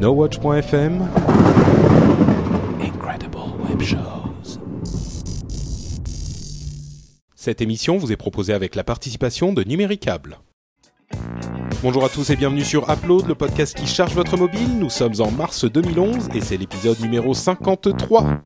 NoWatch.fm Incredible Web Shows. Cette émission vous est proposée avec la participation de Numéricable. Bonjour à tous et bienvenue sur Upload, le podcast qui charge votre mobile. Nous sommes en mars 2011 et c'est l'épisode numéro 53.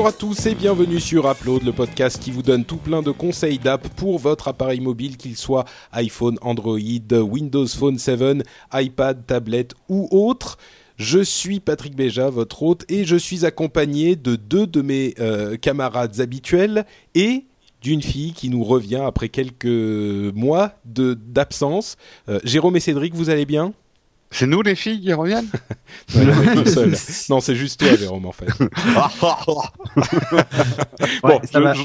Bonjour à tous et bienvenue sur Upload, le podcast qui vous donne tout plein de conseils d'app pour votre appareil mobile, qu'il soit iPhone, Android, Windows Phone 7, iPad, tablette ou autre. Je suis Patrick Béja, votre hôte, et je suis accompagné de deux de mes euh, camarades habituels et d'une fille qui nous revient après quelques mois d'absence. Euh, Jérôme et Cédric, vous allez bien? C'est nous les filles qui reviennent Non, c'est juste toi, Jérôme, en fait. Ouais, bon, ça je, va. je-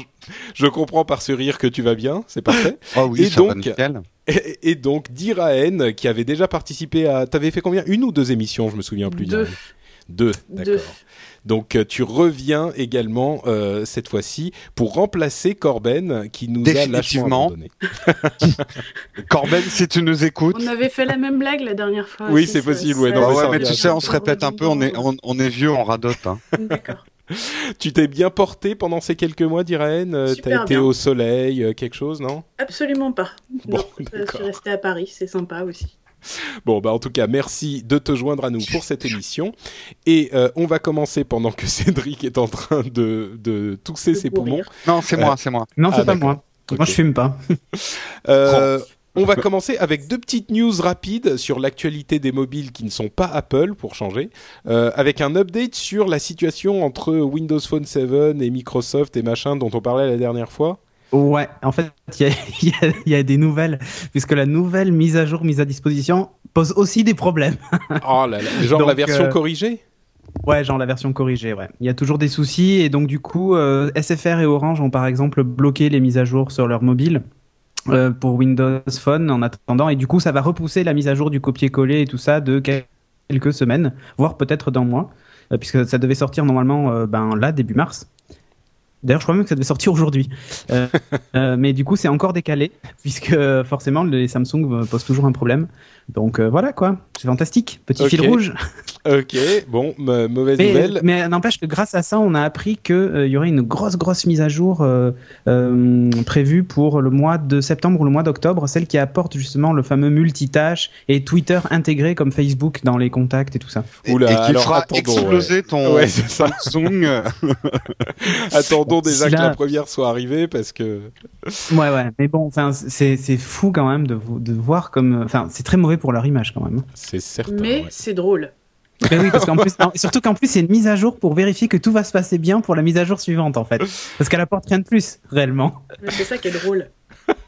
je comprends par ce rire que tu vas bien, c'est parfait. Oh oui, Et ça va donc- nickel. Et, et donc, Diraen, qui avait déjà participé à... T'avais fait combien? Une ou deux émissions, je me souviens plus. Deux. Diraen Deux, d'accord. Donc, euh, tu reviens également euh, cette fois-ci pour remplacer Corben, qui nous a lâchement abandonnés. Corben, si tu nous écoutes. On avait fait la même blague la dernière fois. Oui, c'est possible, ouais, ça- non, mais ouais, tu sais, on se répète un peu, on est, on, on est vieux, on radote. Hein. D'accord. Tu t'es bien porté pendant ces quelques mois, Diraen Euh, T'as été bien. au soleil, quelque chose, non? Absolument pas. Bon, non, je suis restée à Paris, c'est sympa aussi. Bon, bah en tout cas, merci de te joindre à nous pour cette émission. Et euh, on va commencer pendant que Cédric est en train de, de tousser ses poumons. Non, c'est moi, c'est moi. Non, c'est Ah, pas moi. Moi, je fume pas. Euh, on va commencer avec deux petites news rapides sur l'actualité des mobiles qui ne sont pas Apple, pour changer, euh, avec un update sur la situation entre Windows Phone 7 et Microsoft et machin dont on parlait la dernière fois. Ouais, en fait, il y a, y y des nouvelles, puisque la nouvelle mise à jour, mise à disposition, pose aussi des problèmes. Oh là là, genre Donc, la version euh, corrigée? Ouais, genre la version corrigée, ouais. Il y a toujours des soucis, et donc du coup, euh, SFR et Orange ont par exemple bloqué les mises à jour sur leur mobile. euh, pour Windows Phone en attendant et du coup ça va repousser la mise à jour du copier-coller et tout ça de quel- quelques semaines voire peut-être d'un mois puisque ça devait sortir normalement ben là début mars D'ailleurs, je crois même que ça devait sortir aujourd'hui. Euh, euh, mais du coup, c'est encore décalé, puisque euh, forcément, les Samsung posent toujours un problème. Donc euh, voilà quoi, c'est fantastique. Petit fil rouge. Ok, bon, mauvaise Mais, nouvelle. mais n'empêche que grâce à ça, on a appris qu'il y aurait une grosse, grosse mise à jour euh, euh, prévue pour le mois de septembre ou le mois d'octobre, celle qui apporte justement le fameux multitâche et Twitter intégré comme Facebook dans les contacts et tout ça. Et- Oula, et qui alors fera attendons, exploser ton Ouais. Samsung. euh, Attendons déjà Si que la première soit arrivée parce que. Ouais, ouais. Mais bon, enfin, c'est c'est fou quand même de, de voir comme, enfin, c'est très mauvais pour leur image quand même. C'est certain. Mais ouais. c'est drôle. Mais oui, parce qu'en plus, non, et surtout qu'en plus, c'est une mise à jour pour vérifier que tout va se passer bien pour la mise à jour suivante en fait, parce qu'elle apporte rien de plus réellement. C'est ça qui est drôle.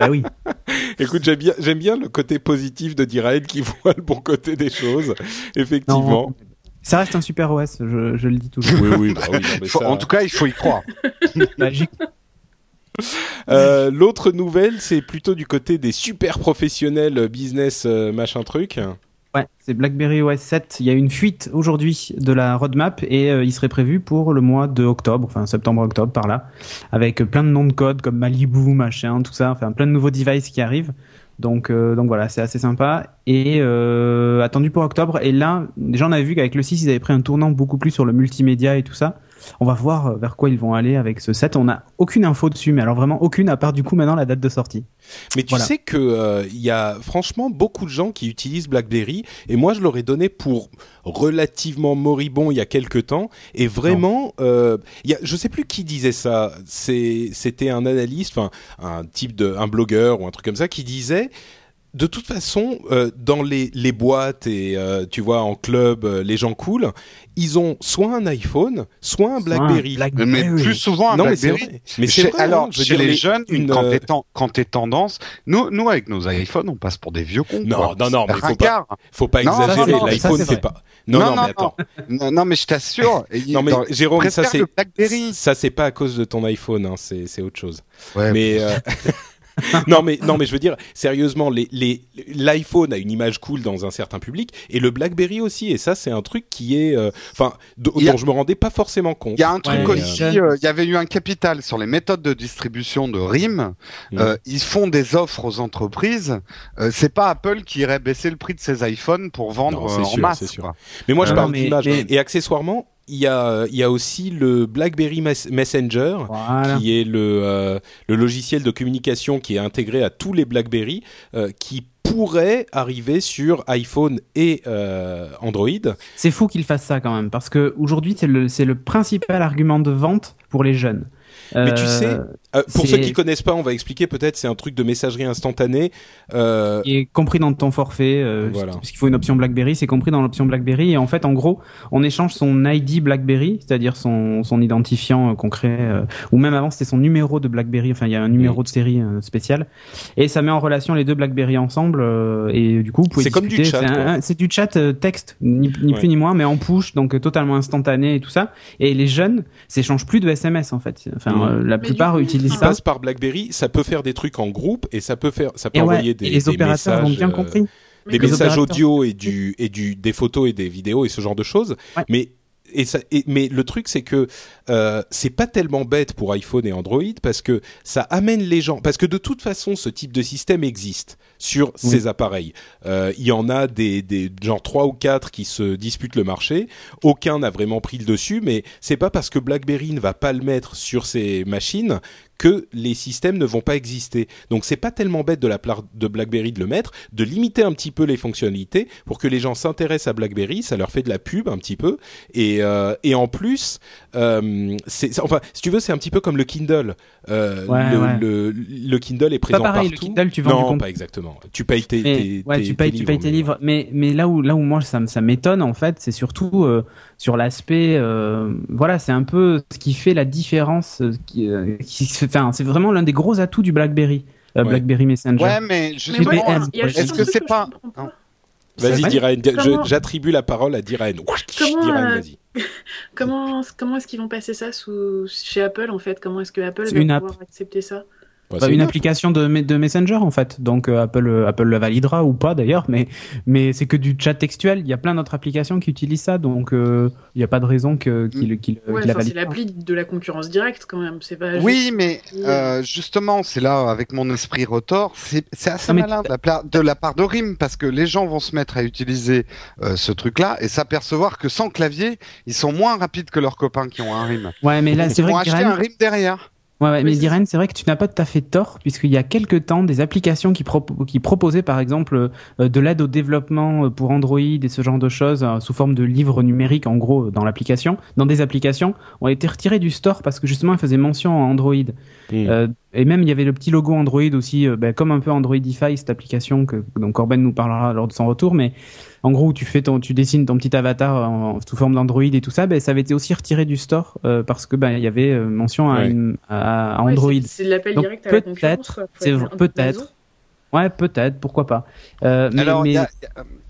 Bah oui. Écoute, j'aime bien, j'aime bien le côté positif de Diraed qui voit le bon côté des choses. Effectivement. Non, Ça reste un super OS, je, je le dis toujours. Oui, oui, bah oui, non, mais faut- ça- En tout cas, il faut y croire. Bah, j'y- Euh, L'autre nouvelle, c'est plutôt du côté des super professionnels euh, business euh, machin truc. Ouais, c'est BlackBerry OS 7. Il y a une fuite aujourd'hui de la roadmap et il serait prévu pour le mois de octobre, enfin septembre-octobre par là, avec plein de noms de code comme Malibu, machin, tout ça, enfin plein de nouveaux devices qui arrivent. Donc, donc voilà, c'est assez sympa et attendu pour octobre. Et là, déjà on avait vu qu'avec le 6, ils avaient pris un tournant beaucoup plus sur le multimédia et tout ça. On va voir euh, vers quoi ils vont aller avec ce 7. On n'a aucune info dessus, mais alors vraiment aucune à part du coup maintenant la date de sortie. Mais tu Voilà. sais que euh, il y a franchement beaucoup de gens qui utilisent BlackBerry et moi je l'aurais donné pour relativement moribond il y a quelques temps et vraiment euh, y a, je sais plus qui disait ça c'était un analyste enfin un type de un blogueur ou un truc comme ça qui disait de toute façon, euh, dans les, les boîtes et euh, tu vois en club, euh, les gens cool, ils ont soit un iPhone, soit un BlackBerry. Blackberry. Mais plus souvent un non BlackBerry. Mais c'est alors, hein, je chez dire, les, jeunes, une, quand t'es ten- tendance, nous, nous avec nos iPhones, on passe pour des vieux cons. Non, quoi. non, non, mais faut pas- faut pas Non, exagérer. L'iPhone c'est pas. Non, non, mais attends. non, non, mais je t'assure. Non mais Jérôme, ça c'est ça c'est pas à cause de ton iPhone, hein, c'est c'est autre chose. Ouais, Mais euh, non mais non mais je veux dire sérieusement, les les l'iPhone a une image cool dans un certain public et le BlackBerry aussi et ça c'est un truc qui est euh, enfin a- dont je me rendais pas forcément compte. Il y a un truc Ouais, aussi, euh, euh, il y avait eu un capital sur les méthodes de distribution de RIM. Euh, ils font des offres aux entreprises. Euh, c'est pas Apple qui irait baisser le prix de ses iPhones pour vendre Non, euh, en sûr, masse. c'est sûr. Mais moi je parle d'image mais- et accessoirement il y a il y a aussi le BlackBerry Mes- Messenger Voilà. qui est le, euh, le logiciel de communication qui est intégré à tous les BlackBerry, euh, qui pourrait arriver sur iPhone et euh, Android. C'est fou qu'ils fassent ça quand même, parce que aujourd'hui c'est le le principal argument de vente pour les jeunes. Mais tu sais, Euh, pour ceux qui connaissent pas, on va expliquer peut-être. C'est un truc de messagerie instantanée. Euh, est compris dans ton forfait, euh, Voilà. parce qu'il faut une option BlackBerry, c'est compris dans l'option BlackBerry. Et en fait, en gros, on échange son ID BlackBerry, c'est-à-dire son, son identifiant euh, qu'on crée, euh, ou même avant c'était son numéro de BlackBerry. Enfin, il y a un numéro de série euh, spécial, et ça met en relation les deux BlackBerry ensemble. euh, et du coup, vous pouvez C'est comme du chat, C'est du chat euh, texte, ni, ni Ouais. plus ni moins, mais en push, donc euh, totalement instantané et tout ça. Et les jeunes s'échangent plus de SMS en fait. Enfin, euh, la Mais plupart du qui ça. passe par BlackBerry, ça peut faire des trucs en groupe et ça peut faire, ça peut Et, ouais, envoyer des, et les des opérateurs messages, ont bien euh, compris. Des messages opérateurs. audio et du et du des photos et des vidéos et ce genre de choses. Ouais. Mais et ça, et- mais le truc c'est que euh, c'est pas tellement bête pour iPhone et Android parce que ça amène les gens parce que de toute façon ce type de système existe sur ces appareils. Euh, Il y en a des des genre trois ou quatre qui se disputent le marché. Aucun n'a vraiment pris le dessus, mais c'est pas parce que BlackBerry ne va pas le mettre sur ces machines que les systèmes ne vont pas exister. Donc c'est pas tellement bête de la part de BlackBerry de le mettre, de limiter un petit peu les fonctionnalités pour que les gens s'intéressent à BlackBerry, ça leur fait de la pub un petit peu et euh, et en plus euh, c'est enfin si tu veux c'est un petit peu comme le Kindle. Euh, Ouais, le, ouais. le le Kindle est présent pareil, le partout. Kindle, tu vends non, pas exactement. Tu payes tes, Mais, tes, ouais, tes- tu payes, tes tu payes tes mais- livres. Mais, mais là où, là où moi ça, m'étonne en fait, c'est surtout euh, sur l'aspect, euh, voilà, c'est un peu ce qui fait la différence. euh, Qui, euh, enfin, c'est vraiment l'un des gros atouts du BlackBerry, euh, Ouais. BlackBerry Messenger. Ouais, mais justement, est-ce que c'est je pas-. Vas-y. Diraen. Comment- J'attribue la parole à Diraen. Comment, Diraen, euh, vas-y. Comment, comment est-ce qu'ils vont passer ça sous, chez Apple en fait? Comment est-ce que Apple va app. pouvoir accepter ça? Bah, Bah, une app. application de, de Messenger en fait. Donc euh, Apple, euh, Apple le validera ou pas d'ailleurs, mais, mais c'est que du chat textuel. Il y a plein d'autres applications qui utilisent ça, donc euh, il n'y a pas de raison que- qu'il qu'il Ouais, qu'il la enfin, c'est l'appli de la concurrence directe quand même. C'est pas. Oui, juste- mais euh, justement, c'est là avec mon esprit rotor, c'est c'est assez Non, malin de la, de la part de RIM parce que les gens vont se mettre à utiliser euh, ce truc-là et s'apercevoir que sans clavier, ils sont moins rapides que leurs copains qui ont un RIM. Ouais, mais là c'est Ils vrai vont que acheter un RIM derrière. Ouais, mais Diren, c'est vrai que tu n'as pas tout à fait tort, puisqu'il y a quelques temps, des applications qui, propo- qui proposaient, par exemple, euh, de l'aide au développement euh, pour Android et ce genre de choses, euh, sous forme de livres numériques, en gros, dans l'application, dans des applications, ont été retirées du store parce que justement, elles faisaient mention à Android. Mm. Euh, et même, il y avait le petit logo Android aussi, ben, comme un peu Androidify, cette application que donc Corben nous parlera lors de son retour, mais en gros, où tu fais ton, tu dessines ton petit avatar en, sous forme d'Android et tout ça, ben, ça avait été aussi retiré du store euh, parce que ben, il y avait euh, mention à, Ouais. une- à, à Ouais, Android. c'est- l'appel direct à la concurrence. peut-être, c'est peut-être. Ouais, peut-être, pourquoi pas. Euh, mais, Alors, mais- il y a-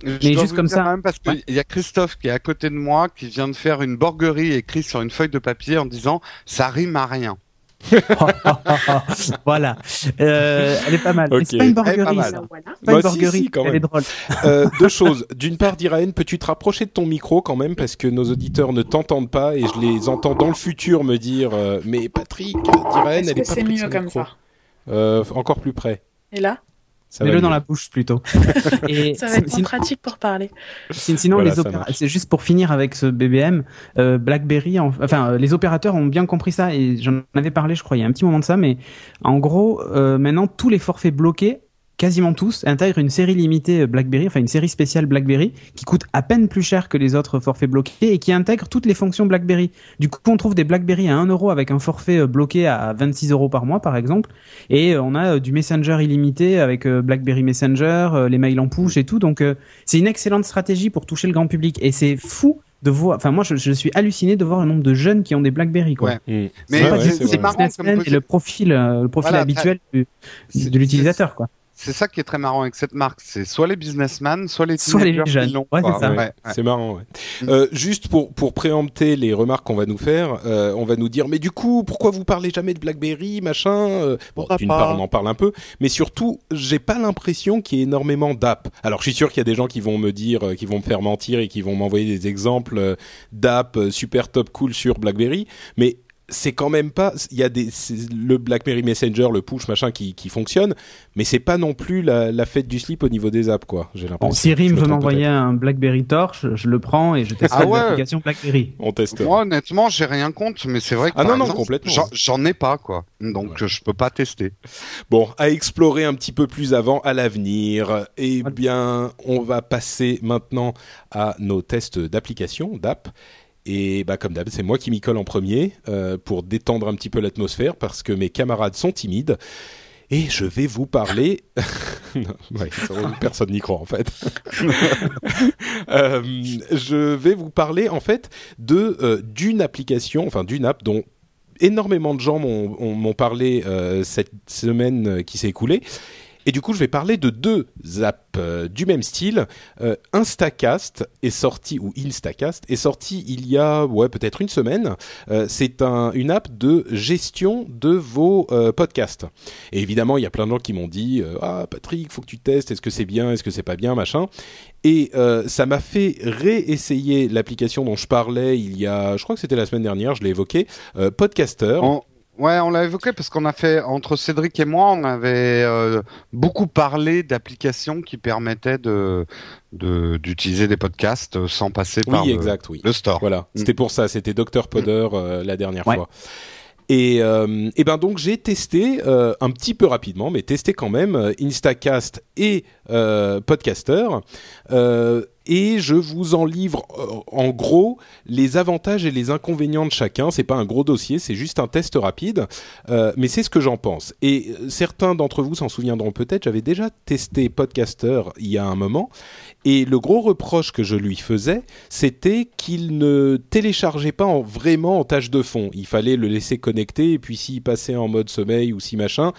il y a- je mais dois juste comme ça- quand même parce qu'il Ouais. y a Christophe qui est à côté de moi qui vient de faire une borguerie écrite sur une feuille de papier en disant ça rime à rien. voilà, euh, elle est pas mal. Ok. Mais C'est pas une Elle est pas borguerie, mal. ça. Voilà. C'est pas une Bah, si, borguerie, si, quand elle est même. drôle. Euh, deux choses. D'une part, Diraen, peux-tu te rapprocher de ton micro quand même parce que nos auditeurs ne t'entendent pas et je les entends dans le futur me dire euh, mais Patrick, Diraen, Est-ce elle que est pas c'est près de mieux son comme micro. ça? Euh, encore plus près. Et là? Mets-le dans la bouche plutôt. Et Ça va être sin- moins pratique pour parler. sin- sinon, Voilà, les opéra- c'est juste pour finir avec ce BBM, euh, BlackBerry, en- enfin, euh, les opérateurs ont bien compris ça et j'en avais parlé, je crois, il y a un petit moment de ça, mais en gros, euh, maintenant, tous les forfaits bloqués, quasiment tous, intègrent une série limitée BlackBerry, enfin une série spéciale BlackBerry, qui coûte à peine plus cher que les autres forfaits bloqués et qui intègre toutes les fonctions BlackBerry. Du coup, on trouve des BlackBerry à 1 euro avec un forfait euh, bloqué à 26 euros par mois, par exemple, et euh, on a euh, du Messenger illimité avec euh, BlackBerry Messenger, euh, les mails en push et tout. Donc, euh, c'est une excellente stratégie pour toucher le grand public. Et c'est fou de voir. Enfin, moi, je, je suis halluciné de voir le nombre de jeunes qui ont des BlackBerry. Quoi. Ouais. Mm. Mais Ouais, ouais, c'est et le profil, euh, le profil Voilà, habituel du, de l'utilisateur, quoi. C'est ça qui est très marrant avec cette marque. C'est soit les businessmen, soit les Soit les jeunes. Ouais, c'est. Ouais, ouais. Marrant, ouais. Mm. Euh, juste pour pour préempter les remarques qu'on va nous faire, euh, on va nous dire mais du coup pourquoi vous parlez jamais de BlackBerry machin euh, Bon, d'une pas part on en parle un peu, mais surtout j'ai pas l'impression qu'il y ait énormément d'app. Alors je suis sûr qu'il y a des gens qui vont me dire, euh, qui vont me faire mentir et qui vont m'envoyer des exemples euh, d'app euh, super top cool sur BlackBerry, mais c'est quand même pas. Il y a des le BlackBerry Messenger, le push machin qui qui fonctionne, mais c'est pas non plus la, la fête du slip au niveau des apps quoi. J'ai l'impression. Bon, si Rim Je me veut m'envoyer un BlackBerry Torch, je le prends et je testerai Ah ouais. l'application BlackBerry. on teste. Moi, honnêtement, j'ai rien contre, mais c'est vrai que Ah non, non, complètement. j'en- ai pas, quoi. Donc, je peux pas tester. Bon, à explorer un petit peu plus avant à l'avenir. Eh Ouais. bien, on va passer maintenant à nos tests d'application, d'app. Et bah, comme d'hab, c'est moi qui m'y colle en premier euh, pour détendre un petit peu l'atmosphère parce que mes camarades sont timides. Et je vais vous parler. Non, ouais, ça, personne n'y croit en fait. Euh, je vais vous parler en fait de euh, d'une application, enfin d'une app dont énormément de gens m'ont ont- m'ont parlé cette semaine qui s'est écoulée. Et du coup, je vais parler de deux apps euh, du même style. Euh, Instacast est sorti, ou Instacast, est sorti il y a ouais, peut-être une semaine. Euh, c'est un, une app de gestion de vos podcasts. Et évidemment, il y a plein de gens qui m'ont dit Ah, Patrick, faut que tu testes, est-ce que c'est bien, est-ce que c'est pas bien, machin. Et ça m'a fait réessayer l'application dont je parlais il y a, je crois que c'était la semaine dernière, je l'ai évoqué, Podcaster. Ouais, on l'a évoqué parce qu'on a fait, entre Cédric et moi, on avait euh, beaucoup parlé d'applications qui permettaient de de- d'utiliser des podcasts sans passer par oui, le, exact, oui. le store. Voilà, Mm. c'était pour ça, c'était Dr Podder euh, la dernière Ouais. fois. Et, euh, et ben donc j'ai testé euh, un petit peu rapidement, mais testé quand même euh, Instacast et Podcaster. Et je vous en livre euh, en gros les avantages et les inconvénients de chacun. C'est pas un gros dossier, c'est juste un test rapide, euh, mais c'est ce que j'en pense. Et euh, certains d'entre vous s'en souviendront peut-être. J'avais déjà testé Podcaster il y a un moment, et le gros reproche que je lui faisais, c'était qu'il ne téléchargeait pas en, vraiment en tâche de fond. Il fallait le laisser connecter et puis s'il passait en mode sommeil ou si machin,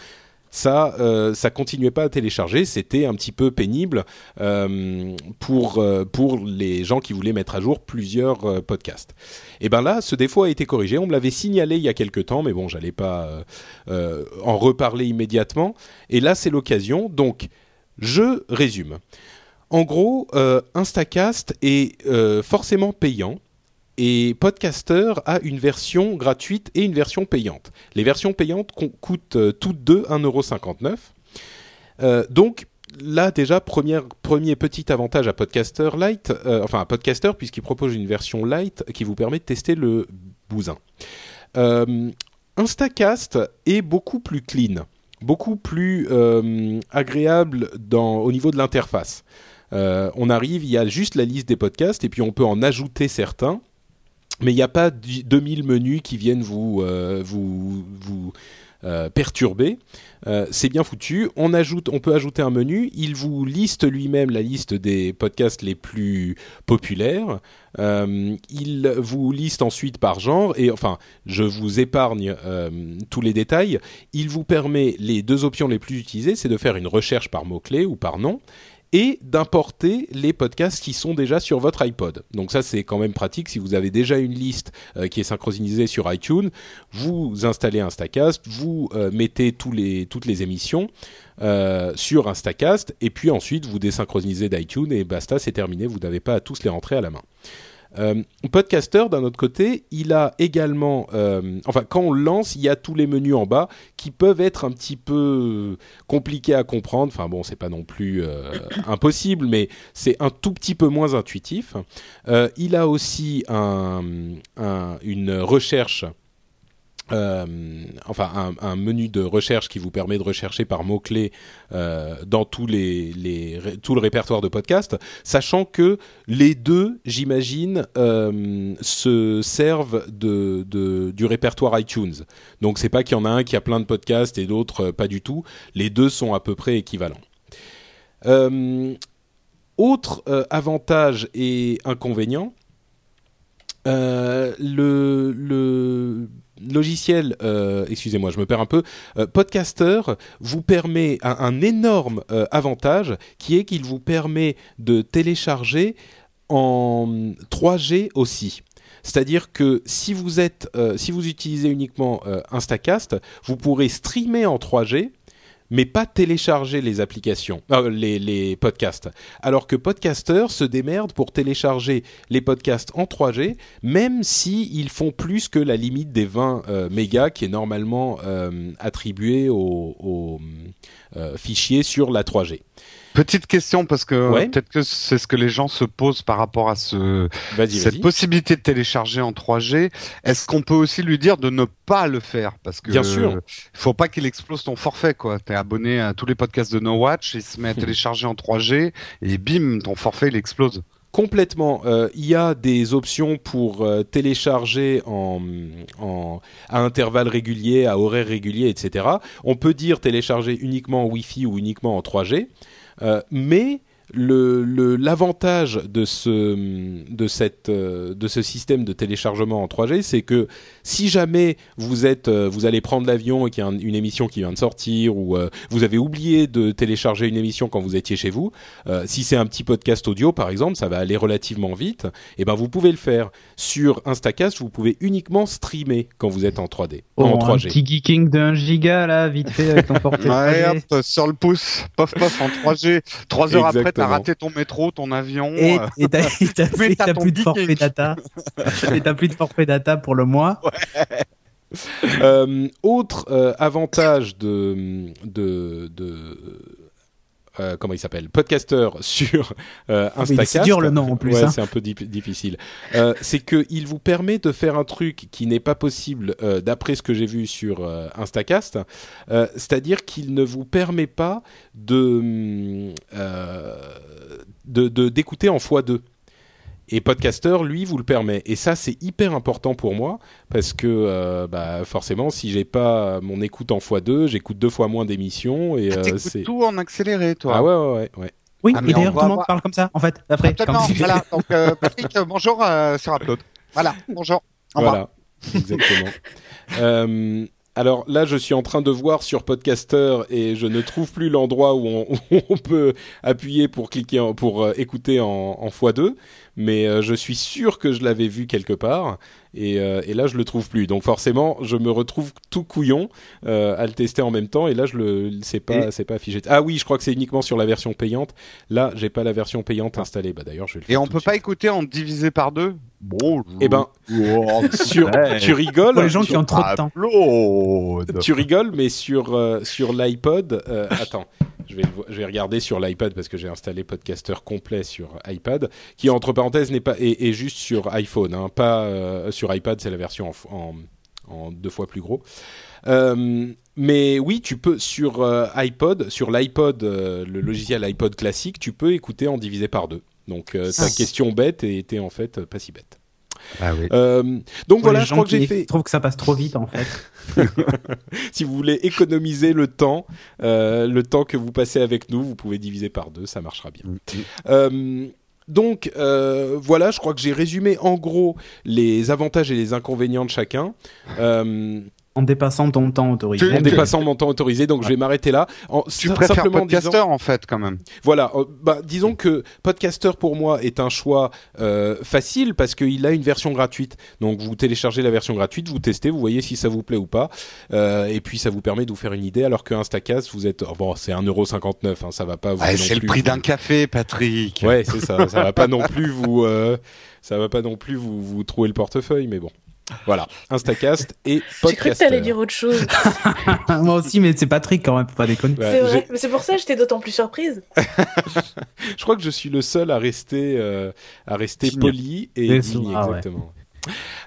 ça, euh, ça continuait pas à télécharger. C'était un petit peu pénible euh, pour euh, pour les gens qui voulaient mettre à jour plusieurs euh, podcasts. Et ben là, ce défaut a été corrigé. On me l'avait signalé il y a quelque temps, mais bon, j'allais pas en reparler immédiatement. Et là, c'est l'occasion. Donc, je résume. En gros, Instacast est forcément payant et Podcaster a une version gratuite et une version payante. Les versions payantes co- coûtent euh, toutes deux 1,59€. Euh, donc là déjà, premier petit avantage à Podcaster Lite, euh, enfin à Podcaster puisqu'il propose une version Lite qui vous permet de tester le bousin. Instacast est beaucoup plus clean, beaucoup plus agréable au niveau de l'interface. On arrive, il y a juste la liste des podcasts et puis on peut en ajouter certains, mais il n'y a pas du- 2000 menus qui viennent vous euh, vous vous euh, perturber. Euh, c'est bien foutu. On ajoute, on peut ajouter un menu. Il vous liste lui-même la liste des podcasts les plus populaires. Il vous liste ensuite par genre et enfin, je vous épargne tous les détails. Il vous permet les deux options les plus utilisées, c'est de faire une recherche par mot clé ou par nom et d'importer les podcasts qui sont déjà sur votre iPod. Donc ça c'est quand même pratique si vous avez déjà une liste euh, qui est synchronisée sur iTunes, vous installez Instacast, vous euh, mettez toutes les émissions euh, sur Instacast et puis ensuite vous désynchronisez d'iTunes et basta, c'est terminé, vous n'avez pas à tous les rentrer à la main. Euh, Podcaster, d'un autre côté, il a également, euh, enfin, quand on lance, il y a tous les menus en bas qui peuvent être un petit peu compliqués à comprendre. Enfin bon, c'est pas non plus euh, impossible, mais c'est un tout petit peu moins intuitif. Il a aussi un, un- une recherche. Euh, enfin, un, menu de recherche qui vous permet de rechercher par mots-clés euh, dans tout le répertoire de podcasts, sachant que les deux, j'imagine, euh, se servent du répertoire iTunes. Donc c'est pas qu'il y en a un qui a plein de podcasts et d'autres pas du tout. Les deux sont à peu près équivalents. Autre avantage et inconvénient, le logiciel, euh, excusez-moi, je me perds un peu, euh, Podcaster vous permet un, énorme euh, avantage qui est qu'il vous permet de télécharger en 3G aussi. C'est-à-dire que si vous êtes, si vous utilisez uniquement Instacast, vous pourrez streamer en 3G, mais pas télécharger les applications, euh, les, podcasts. Alors que Podcaster se démerde pour télécharger les podcasts en 3G, même si font plus que la limite des 20 euh, mégas qui est normalement euh, attribuée aux, aux, fichiers sur la 3G. Petite question parce que Ouais. peut-être que c'est ce que les gens se posent par rapport à ce cette possibilité de télécharger en 3G. Est-ce qu'on peut aussi lui dire de ne pas le faire? Parce que Bien sûr. euh, faut pas qu'il explose ton forfait quoi. T'es abonné à tous les podcasts de No Watch, il se met à télécharger en 3G et bim ton forfait il explose. Complètement. Euh, Il y a des options pour euh, télécharger en, à intervalles réguliers, à horaires réguliers, etc. On peut dire télécharger uniquement en Wi-Fi ou uniquement en 3G, euh, mais le le- l'avantage de ce de cette euh, de ce système de téléchargement en 3G, c'est que si jamais vous êtes euh, vous allez prendre l'avion et qu'il y a un- une émission qui vient de sortir ou euh, vous avez oublié de télécharger une émission quand vous étiez chez vous, euh, si c'est un petit podcast audio par exemple, ça va aller relativement vite. Et ben vous pouvez le faire sur Instacast. Vous pouvez uniquement streamer quand vous êtes en 3D, en Oh, un 3G. petit geeking d'un giga là, vite fait avec ton portable. Ouais, sur le pouce, pof pof en 3G. Trois heures après, t'as raté ton métro, ton avion. Et euh, t'as plus de forfait data. et t'as plus de forfait data pour le mois. Euh, autre euh, avantage de de, de euh, comment il s'appelle podcaster sur euh, mais Instacast. c'est dur, le nom, en plus, Ouais, hein. c'est un peu difficile. Euh, c'est que il vous permet de faire un truc qui n'est pas possible euh, d'après ce que j'ai vu sur Instacast. C'est-à-dire qu'il ne vous permet pas de hum, de de- d'écouter en x2. Et Podcaster, lui, vous le permet. Et ça, c'est hyper important pour moi parce que euh, bah, forcément, si j'ai pas mon écoute en x2, j'écoute deux fois moins d'émissions et euh, T'écoutes c'est. tout en accéléré, toi. Ah ouais, ouais, ouais, ouais. Oui, Ah, mais et d'ailleurs tout le monde parle comme ça en fait. Après, Absolument, voilà. Donc, euh, Patrick, euh, bonjour euh, sur Upload. Voilà, bonjour. Au. Voilà, exactement. Euh, alors là, je suis en train de voir sur Podcaster et je ne trouve plus l'endroit où on, où on peut appuyer pour cliquer en- pour euh, écouter en, en x2, mais euh, je suis sûr que je l'avais vu quelque part et, euh, et là je le trouve plus. Donc forcément, je me retrouve tout couillon euh, à le tester en même temps et là je le c'est pas Et- c'est pas affiché. Ah oui, je crois que c'est uniquement sur la version payante. Là, j'ai pas la version payante installée. Bah d'ailleurs, je vais le Et faire on tout peut de pas suite. écouter en divisé par deux? Bon. Eh ben, sur, tu rigoles. Pour les gens qui ont trop de temps. Upload. Tu rigoles, mais sur euh, sur l'iPod, euh, attends, je vais je regarder sur l'iPad parce que j'ai installé Podcaster complet sur iPad, qui entre parenthèses n'est pas est, est juste sur iPhone, hein, pas euh, sur iPad, c'est la version en, en en deux fois plus gros. Euh, mais oui, tu peux sur euh, iPod, sur l'iPod, euh, le logiciel iPod classique, tu peux écouter en divisé par deux. Donc euh, ta Ah. question bête était en fait pas si bête. Ah oui. Euh, donc Pour voilà, je crois que j'ai fait. trouvent que ça passe trop vite en fait. si vous voulez économiser le temps, euh, le temps que vous passez avec nous, vous pouvez diviser par deux, ça marchera bien. Euh, donc euh, voilà, je crois que j'ai résumé en gros les avantages et les inconvénients de chacun. Euh, En dépassant ton temps autorisé. En dépassant mon temps autorisé, donc je vais m'arrêter là. En, Tu préfères simplement podcaster disant- en fait quand même. voilà, euh, bah, disons que Podcaster pour moi est un choix euh, facile parce qu'il a une version gratuite. Donc vous téléchargez la version gratuite, vous testez, vous voyez si ça vous plaît ou pas, euh, et puis ça vous permet de vous faire une idée. Alors que Instacast, vous êtes oh, bon, c'est 1,59€, hein, ça va pas vous. C'est le prix vous- d'un café, Patrick. Ouais, c'est ça. Ça va pas non plus vous, euh, ça va pas non plus vous vous trouver le portefeuille, mais bon. Voilà, Instacast et J'ai cru que t'allais dire autre chose. Moi aussi, mais c'est Patrick quand même, faut pas déconner. Ouais, c'est vrai. Mais c'est pour ça que j'étais d'autant plus surprise. Je crois que je suis le seul à rester, euh, à rester poli et digne, ah ouais.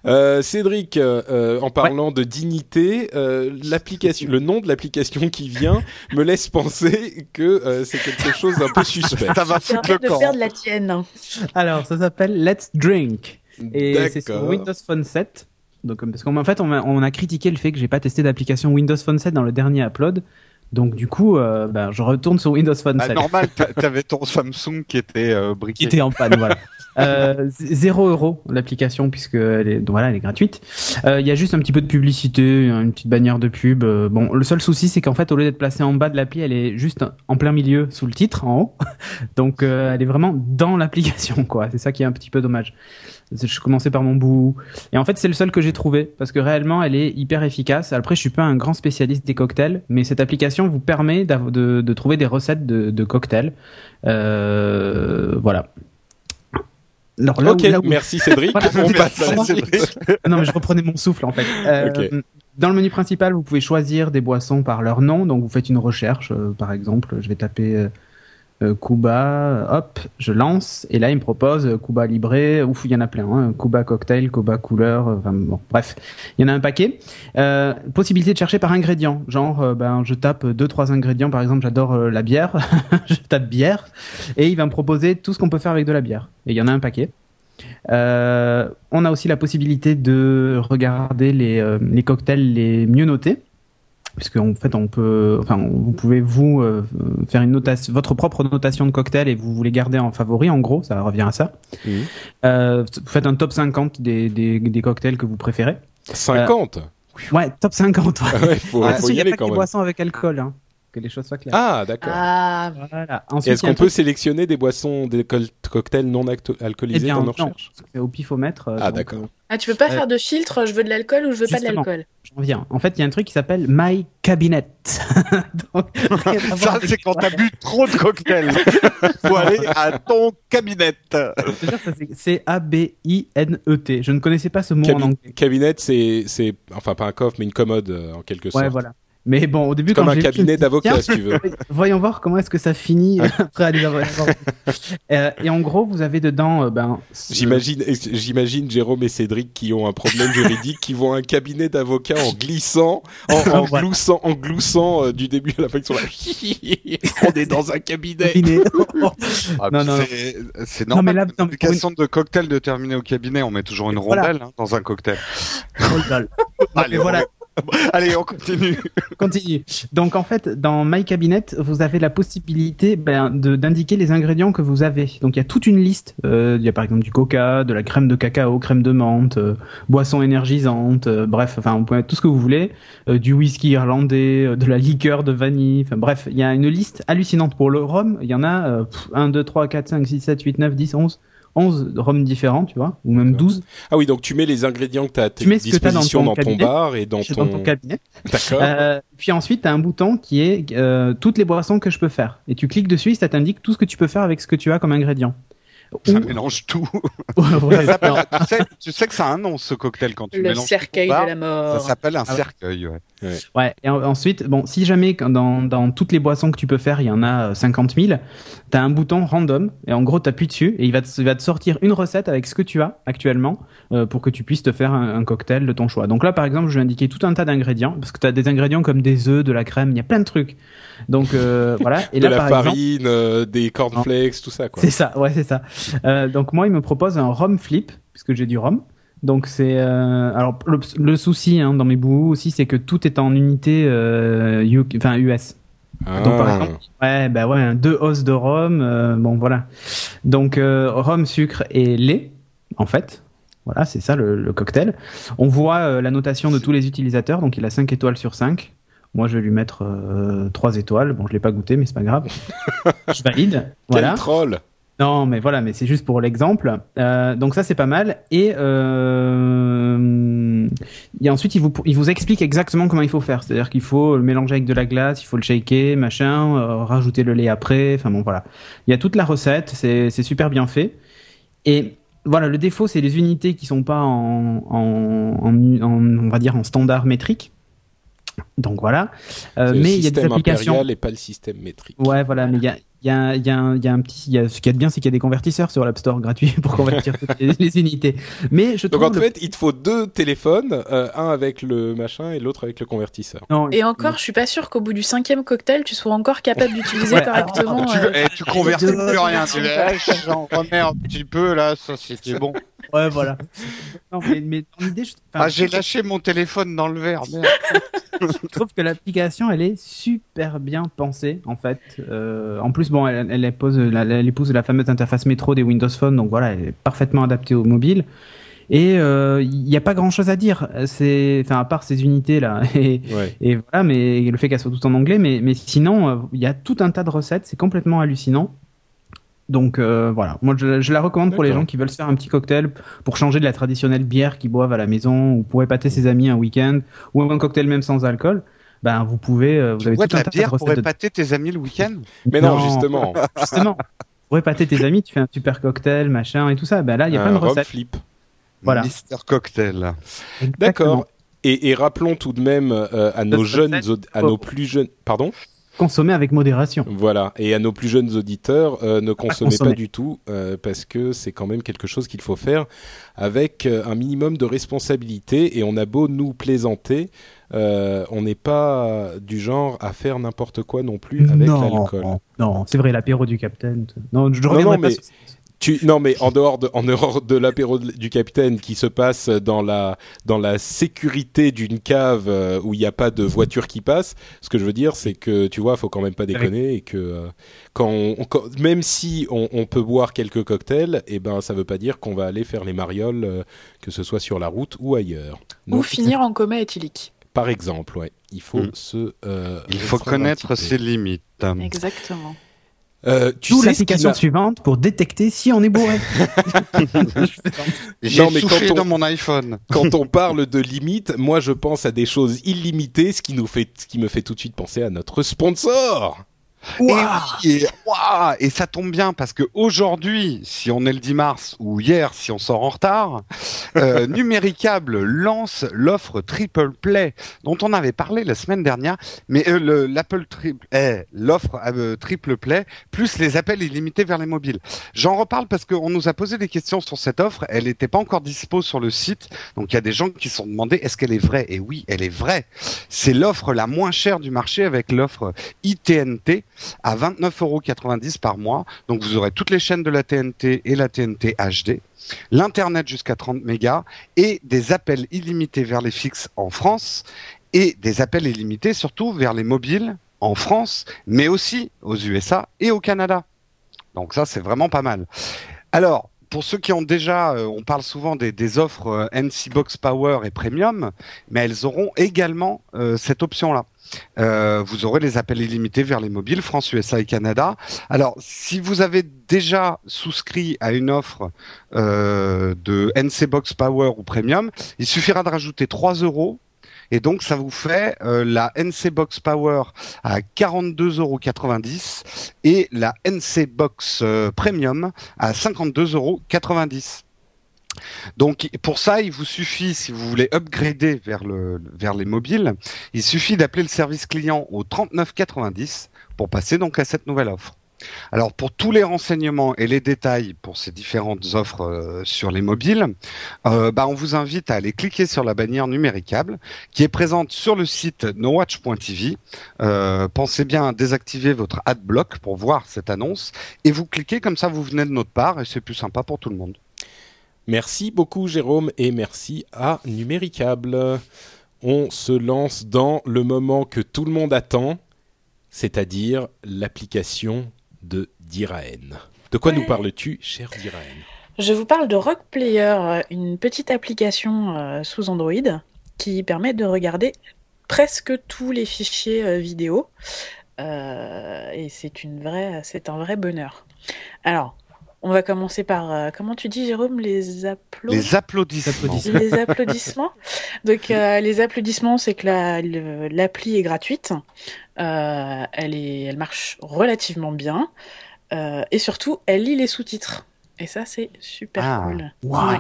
Euh, Cédric, euh, en parlant de dignité, euh, l'application, le nom de l'application qui vient me laisse penser que euh, c'est quelque chose d'un peu suspect. Ça va foutre le de camp. perdre la tienne. Alors, ça s'appelle Let's Drink. Et c'est sur. Windows Phone 7. Donc, parce qu'en fait, on a, on a critiqué le fait que j'ai pas testé d'application Windows Phone 7 dans le dernier upload. Donc du coup, euh, ben, je retourne sur Windows Phone Ah, 7. normal, t'a- t'avais ton Samsung qui était euh, qui briqué. était en panne, voilà. Euh, 0 euros l'application puisque elle est, donc voilà, elle est gratuite. Euh, Il y a juste un petit peu de publicité, une petite bannière de pub. Euh, bon, le seul souci c'est qu'en fait au lieu d'être placée en bas de l'appli, elle est juste en plein milieu sous le titre en haut. Donc euh, elle est vraiment dans l'application quoi. C'est ça qui est un petit peu dommage. Je commençais par mon bout et en fait c'est le seul que j'ai trouvé parce que réellement elle est hyper efficace. Après je suis pas un grand spécialiste des cocktails, mais cette application vous permet de, de trouver des recettes de, de cocktails. Euh, voilà. Alors, là ok, où- là où- merci Cédric. Voilà, On passe à suite. non, mais je reprenais mon souffle en fait. Euh. Dans le menu principal, vous pouvez choisir des boissons par leur nom. Donc, vous faites une recherche, euh, par exemple, je vais taper Cuba, hop, je lance, et là, il me propose euh, Cuba Libre, ouf, il y en a plein, hein, Cuba Cocktail, Cuba Couleur, euh, enfin bon, bref, il y en a un paquet. Euh, possibilité de chercher par ingrédient, genre, euh, ben, je tape deux, trois ingrédients, par exemple, j'adore euh, la bière, je tape bière, et il va me proposer tout ce qu'on peut faire avec de la bière. Et il y en a un paquet. Euh, on a aussi la possibilité de regarder euh, les cocktails les mieux notés. Puisque en fait, on peut, enfin, vous pouvez vous euh, faire une notation, votre propre notation de cocktail et vous les gardez en favori. En gros, ça revient à ça. Euh, vous faites un top 50 des, des, des cocktails que vous préférez. 50 Ouais, top 50. Ouais. Ouais, faut, Attention, faut il y n'y a aller pas que quand des boissons avec alcool, hein. Que les choses soient claires. Ah, d'accord. Ah, Voilà. Est-ce qu'on peut truc- sélectionner des boissons, des co- cocktails non acto- Eh alcoolisés bien, dans nos non, recherches c'est au pifomètre. euh, Ah, d'accord. euh, Ah, tu peux pas Euh, faire de filtre, je veux de l'alcool ou je veux pas de l'alcool. J'en viens. En fait, il y a un truc qui s'appelle My Cabinet. Donc, Ça, c'est quand t'as bu trop de cocktails. Faut aller à ton cabinet. C'est C-A-B-I-N-E-T. E Je ne connaissais pas ce mot en anglais. Cabinet, c'est, c'est, enfin pas un coffre, mais une commode euh, en quelque sorte. Ouais, voilà. Mais bon, au début, C'est comme quand un cabinet suis dit, d'avocat, tiens, si tu veux. Voyons voir comment est-ce que ça finit après aller. Euh, et en gros, vous avez dedans, euh, ben. J'imagine, j'imagine Jérôme et Cédric qui ont un problème juridique, qui vont à un cabinet d'avocats en glissant, en, en Voilà. gloussant, en gloussant euh, du début à la fin. Ils sont là. On est dans un cabinet. Ah, Non, non, c'est- C'est Non, mais normal. là, non, une- de cocktail de terminer au cabinet, on met toujours une Voilà. rondelle hein, dans un cocktail. Allez, mais voilà. On- Allez, on continue. Continue. Donc en fait, dans My Cabinet, vous avez la possibilité ben, d'indiquer les ingrédients que vous avez. Donc il y a toute une liste. Euh, il y a par exemple du coca, de la crème de cacao, crème de menthe, euh, boisson énergisante, euh, bref, enfin vous pouvez mettre tout ce que vous voulez, euh, du whisky irlandais, euh, de la liqueur de vanille, enfin bref, il y a une liste hallucinante pour le rhum. Il y en a euh, pff, 1, 2, 3, 4, 5, 6, 7, 8, 9, 10, 11. 11 rhums différents, tu vois, ou même D'accord. 12. Ah oui, donc tu mets les ingrédients que tu as à ta Tu mets ce que t'as dans disposition ton dans ton bar et dans ton. dans ton cabinet. D'accord. Euh, puis ensuite, tu as un bouton qui est euh, toutes les boissons que je peux faire. Et tu cliques dessus et ça t'indique tout ce que tu peux faire avec ce que tu as comme ingrédient. Ça Ou- mélange tout. Ouais, Ça tu, sais, tu sais que ça a un nom, ce cocktail, quand tu Le mélanges cercueil tout de bar, la mort. Ça s'appelle un Ah ouais. cercueil, ouais. Ouais, et en- ensuite, bon, si jamais dans, dans toutes les boissons que tu peux faire, il y en a euh, 50 000, tu as un bouton random, et en gros, tu appuies dessus, et il va, te, il va te sortir une recette avec ce que tu as actuellement, euh, pour que tu puisses te faire un, un cocktail de ton choix. Donc là, par exemple, je vais indiquer tout un tas d'ingrédients, parce que tu as des ingrédients comme des œufs, de la crème, il y a plein de trucs. Donc euh, voilà, et de là, la par exemple, farine, euh, des cornflakes, tout ça, quoi. C'est ça, ouais, c'est ça. Euh, donc moi, il me propose un rhum flip, puisque j'ai du rhum. Donc c'est euh, alors le, le souci hein, dans mes bouts aussi, c'est que tout est en unité euh, enfin US. Ah. Donc par exemple, ouais, bah ouais, hein, deux os de rhum, euh, bon voilà. Donc euh, rhum, sucre et lait, en fait. Voilà, c'est ça le, le cocktail. On voit euh, la notation de tous les utilisateurs, donc il a 5 étoiles sur 5. Moi, je vais lui mettre euh, 3 étoiles. Bon, je l'ai pas goûté, mais c'est pas grave. je valide. Quel Voilà. troll Non, mais voilà, mais c'est juste pour l'exemple. Euh, donc ça, c'est pas mal. Et, euh, et ensuite, il vous, il vous explique exactement comment il faut faire. C'est-à-dire qu'il faut le mélanger avec de la glace, il faut le shaker, machin, euh, rajouter le lait après. Enfin bon, voilà. Il y a toute la recette. C'est super bien fait. Et voilà, le défaut, c'est les unités qui sont pas en, en, en, en- on va dire, en standard métrique. Donc voilà. Mais il y a des système applications. impérial et pas le système métrique. Ouais, voilà, mais il y a, il y, a, il y, a y a un petit. il Y a, ce qu'il y a de bien, c'est qu'il y a des convertisseurs sur l'App Store gratuits pour convertir toutes les, les unités. Mais je Donc trouve. en le- fait, il te faut deux téléphones, euh, un avec le machin et l'autre avec le convertisseur. non, Et encore, je suis pas sûr qu'au bout du cinquième cocktail, tu sois encore capable d'utiliser Ouais, correctement. Tu, euh, eh, tu convertis plus rien. Tu eh, j'en remets un petit peu, là, ça c'était bon. Ouais, voilà. Non, mais, mais dans l'idée, je, enfin, Ah, j'ai lâché mon téléphone dans le verre. merde. je trouve que l'application, elle est super bien pensée, en fait. Euh, en plus, bon, elle, elle, épouse la, elle épouse la fameuse interface métro des Windows Phone, donc voilà, elle est parfaitement adaptée au mobile. Et il euh, n'y a pas grand chose à dire, c'est, enfin, à part ces unités là, et, Ouais. et voilà, mais le fait qu'elles soient toutes en anglais, mais, mais sinon, il y a tout un tas de recettes, c'est complètement hallucinant. Donc euh, voilà, moi je, je la recommande pour les gens qui veulent se faire un petit cocktail pour changer de la traditionnelle bière qu'ils boivent à la maison ou pour épater ses amis un week-end ou un cocktail même sans alcool. Ben vous pouvez, euh, vous avez tout de la de bière pour de- épater tes amis le week-end? Mais non, justement, justement, pour épater tes amis, tu fais un super cocktail, machin et tout ça. Ben là, il y a plein de Rob recettes. Flip. Voilà. Mister Cocktail. D'accord. Et, et rappelons tout de même euh, à nos jeunes, à nos plus jeunes, pardon? Consommer avec modération. Voilà, et à nos plus jeunes auditeurs, euh, ne consommez pas du tout, euh, parce que c'est quand même quelque chose qu'il faut faire avec euh, un minimum de responsabilité, et on a beau nous plaisanter, euh, on n'est pas du genre à faire n'importe quoi non plus avec l'alcool. non, c'est vrai, l'apéro du capitaine. Non, je reviendrai non, pas mais- sur- Tu, non, mais en dehors de, en dehors de l'apéro du capitaine qui se passe dans la, dans la sécurité d'une cave euh, où il n'y a pas de voiture qui passe, ce que je veux dire, c'est que tu vois, faut quand même pas déconner et que euh, quand, on, quand- même si on, on peut boire quelques cocktails, et ben ça veut pas dire qu'on va aller faire les marioles, euh, que ce soit sur la route ou ailleurs. Ou finir en coma éthylique. par exemple, ouais, il faut Mm. se. euh, Il faut connaître ses limites. Exactement. Euh, tu D'où l'application suivante pour détecter si on est bourré. J'ai Non, mais soufflé quand on- dans mon iPhone. quand on parle de limites, moi je pense à des choses illimitées, ce qui nous fait, ce qui me fait tout de suite penser à notre sponsor. Et, oui, et, ouah, et ça tombe bien parce que aujourd'hui, si on est le 10 mars ou hier, si on sort en retard, euh, Numéricable lance l'offre Triple Play dont on avait parlé la semaine dernière, mais euh, le- l'Apple Triple, eh, l'offre euh, Triple Play plus les appels illimités vers les mobiles. J'en reparle parce qu'on nous a posé des questions sur cette offre. Elle n'était pas encore dispo sur le site, donc il y a des gens qui se sont demandé est-ce qu'elle est vraie? Et oui, elle est vraie. C'est l'offre la moins chère du marché avec l'offre ITNT à 29,90€ par mois. Donc vous aurez toutes les chaînes de la TNT et la TNT HD, l'internet jusqu'à 30 mégas et des appels illimités vers les fixes en France et des appels illimités surtout vers les mobiles en France, mais aussi aux USA et au Canada. Donc ça c'est vraiment pas mal. Alors pour ceux qui ont déjà, euh, on parle souvent des, offres euh, NC Box Power et Premium, mais elles auront également euh, cette option-là. Vous aurez les appels illimités vers les mobiles France, USA et Canada. Alors, si vous avez déjà souscrit à une offre de NC Box Power ou Premium, il suffira de rajouter 3 euros. Et donc, ça vous fait euh, la NC Box Power à 42,90 euros et la NC Box euh, Premium à 52,90 euros. Donc pour ça, il vous suffit, si vous voulez upgrader vers le vers les mobiles, il suffit d'appeler le service client au 3990 pour passer donc à cette nouvelle offre. Alors pour tous les renseignements et les détails pour ces différentes offres euh, sur les mobiles, euh, bah, on vous invite à aller cliquer sur la bannière numéricable qui est présente sur le site nowatch.tv. Euh, pensez bien à désactiver votre adblock pour voir cette annonce et vous cliquez comme ça vous venez de notre part et c'est plus sympa pour tout le monde. Merci beaucoup Jérôme et merci à Numéricable. On se lance dans le moment que tout le monde attend, c'est-à-dire l'application de Diraen. De quoi Ouais. nous parles-tu, cher Diraen? Je vous parle de Rock Player, euh, une petite application euh, sous Android qui permet de regarder presque tous les fichiers euh, vidéo. Euh, et c'est une vraie, c'est un vrai bonheur. Alors, on va commencer par, euh, comment tu dis, Jérôme, les applaudissements? Les applaudissements. applaudissements. les applaudissements. Donc euh, les applaudissements, c'est que la- l'appli est gratuite, Euh, elle est, elle marche relativement bien, Euh, et surtout, elle lit les sous-titres. Et ça, c'est super Ah. cool. Wow. Ouais.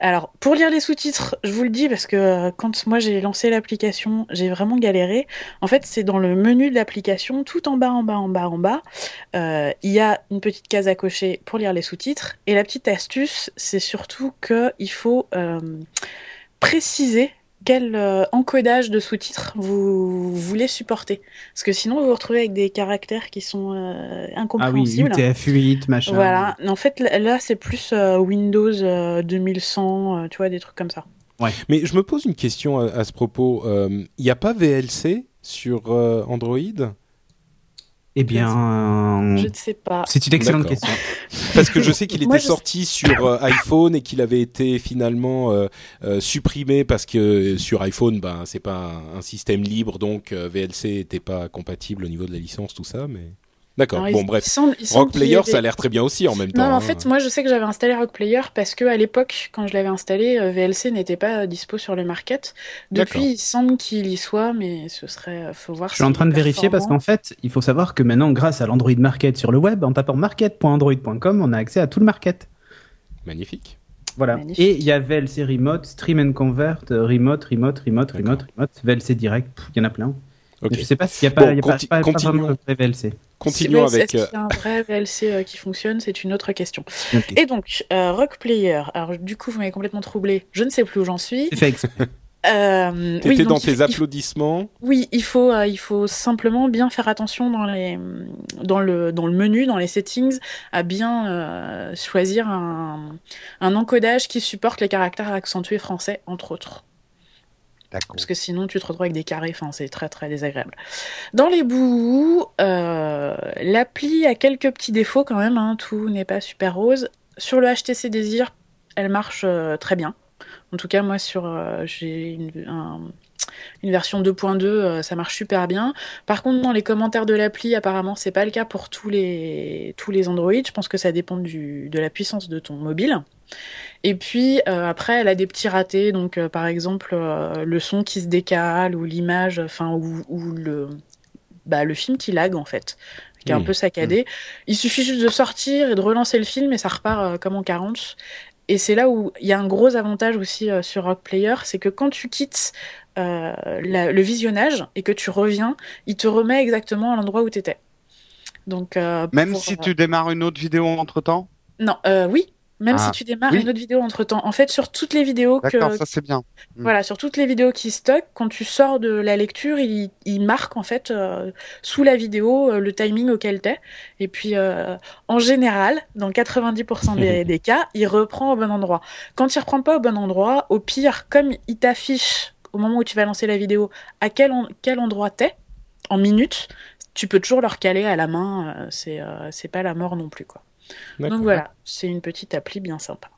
Alors, pour lire les sous-titres, je vous le dis parce que euh, quand moi j'ai lancé l'application, j'ai vraiment galéré. En fait, c'est dans le menu de l'application, tout en bas, en bas, en bas, en bas. euh, Il y a une petite case à cocher pour lire les sous-titres. Et la petite astuce, c'est surtout que il faut euh, préciser quel euh, encodage de sous-titres vous, voulez supporter? Parce que sinon, vous vous retrouvez avec des caractères qui sont euh, incompréhensibles. Ah oui, UTF-8, machin. Voilà. En fait, là, c'est plus Windows 2100, tu vois, des trucs comme ça. Ouais. Mais je me pose une question à, ce propos. Il n'y a pas VLC sur Android? Eh bien, je ne sais pas. C'est une excellente question. Parce que je sais qu'il était sorti sur euh, iPhone et qu'il avait été finalement euh, euh, supprimé parce que sur iPhone, ben c'est pas un, système libre, donc VLC n'était pas compatible au niveau de la licence, tout ça, mais. D'accord. Bon, bref. Rock Player, ça a l'air très bien aussi en même temps. Non, en hein. fait, moi, je sais que j'avais installé Rock Player parce que à l'époque, quand je l'avais installé, euh, VLC n'était pas dispo sur le market. Depuis, il semble qu'il y soit, mais ce serait, euh, faut voir. Je suis en train de vérifier parce qu'en fait, il faut savoir que maintenant, grâce à l'Android Market sur le web, en tapant market.android.com, on a accès à tout le market. Magnifique. Voilà. Et il y a VLC Remote, Stream and Convert, euh, Remote, Remote, Remote, Remote, Remote, VLC Direct, il y en a plein. Okay. Je sais pas s'il n'y a pas, bon, y a pas, pas, continuons. Pas VLC. Continuons avec. Est-ce qu'il y a un vrai VLC euh, qui fonctionne? C'est une autre question. Okay. Et donc, euh, Rock Player. Alors, du coup, vous m'avez complètement troublé. Je ne sais plus où j'en suis. C'est fait. Euh, T'étais oui, dans tes applaudissements. Il, oui, il faut, euh, il faut simplement bien faire attention dans, les, dans, le, dans le menu, dans les settings, à bien euh, choisir un, un encodage qui supporte les caractères accentués français, entre autres. Parce que sinon, tu te retrouves avec des carrés, enfin, c'est très très désagréable. Dans les bouts, euh, l'appli a quelques petits défauts quand même, hein, tout n'est pas super rose. Sur le HTC Désir, elle marche euh, très bien. En tout cas, moi, sur euh, j'ai une, un, une, version 2.2, euh, ça marche super bien. Par contre, dans les commentaires de l'appli, apparemment, c'est pas le cas pour tous les tous les Android. Je pense que ça dépend du, de la puissance de ton mobile. Et puis euh, après, elle a des petits ratés, donc euh, par exemple euh, le son qui se décale ou l'image, enfin ou, ou, le bah, le film qui lag en fait, qui est mmh. un peu saccadé. Mmh. Il suffit juste de sortir et de relancer le film et ça repart comme en 40. Et c'est là où il y a un gros avantage aussi sur Rock Player, c'est que quand tu quittes la, le visionnage et que tu reviens, il te remet exactement à l'endroit où tu étais. Donc même pour, si tu démarres une autre vidéo entre temps. Non, oui, même ah. si tu démarres oui. une autre vidéo entre temps. En fait, sur toutes les vidéos que. ça c'est bien. Mm. Voilà, sur toutes les vidéos qui stockent, quand tu sors de la lecture, il, il marque en fait euh, sous la vidéo euh, le timing auquel t'es. Et puis, euh, en général, dans 90% des, des, cas, il reprend au bon endroit. Quand il reprend pas au bon endroit, au pire, comme il t'affiche au moment où tu vas lancer la vidéo à quel, en, quel endroit t'es, en minutes, tu peux toujours le recaler à la main. c'est pas la mort non plus, quoi. Donc voilà, c'est une petite appli bien sympa.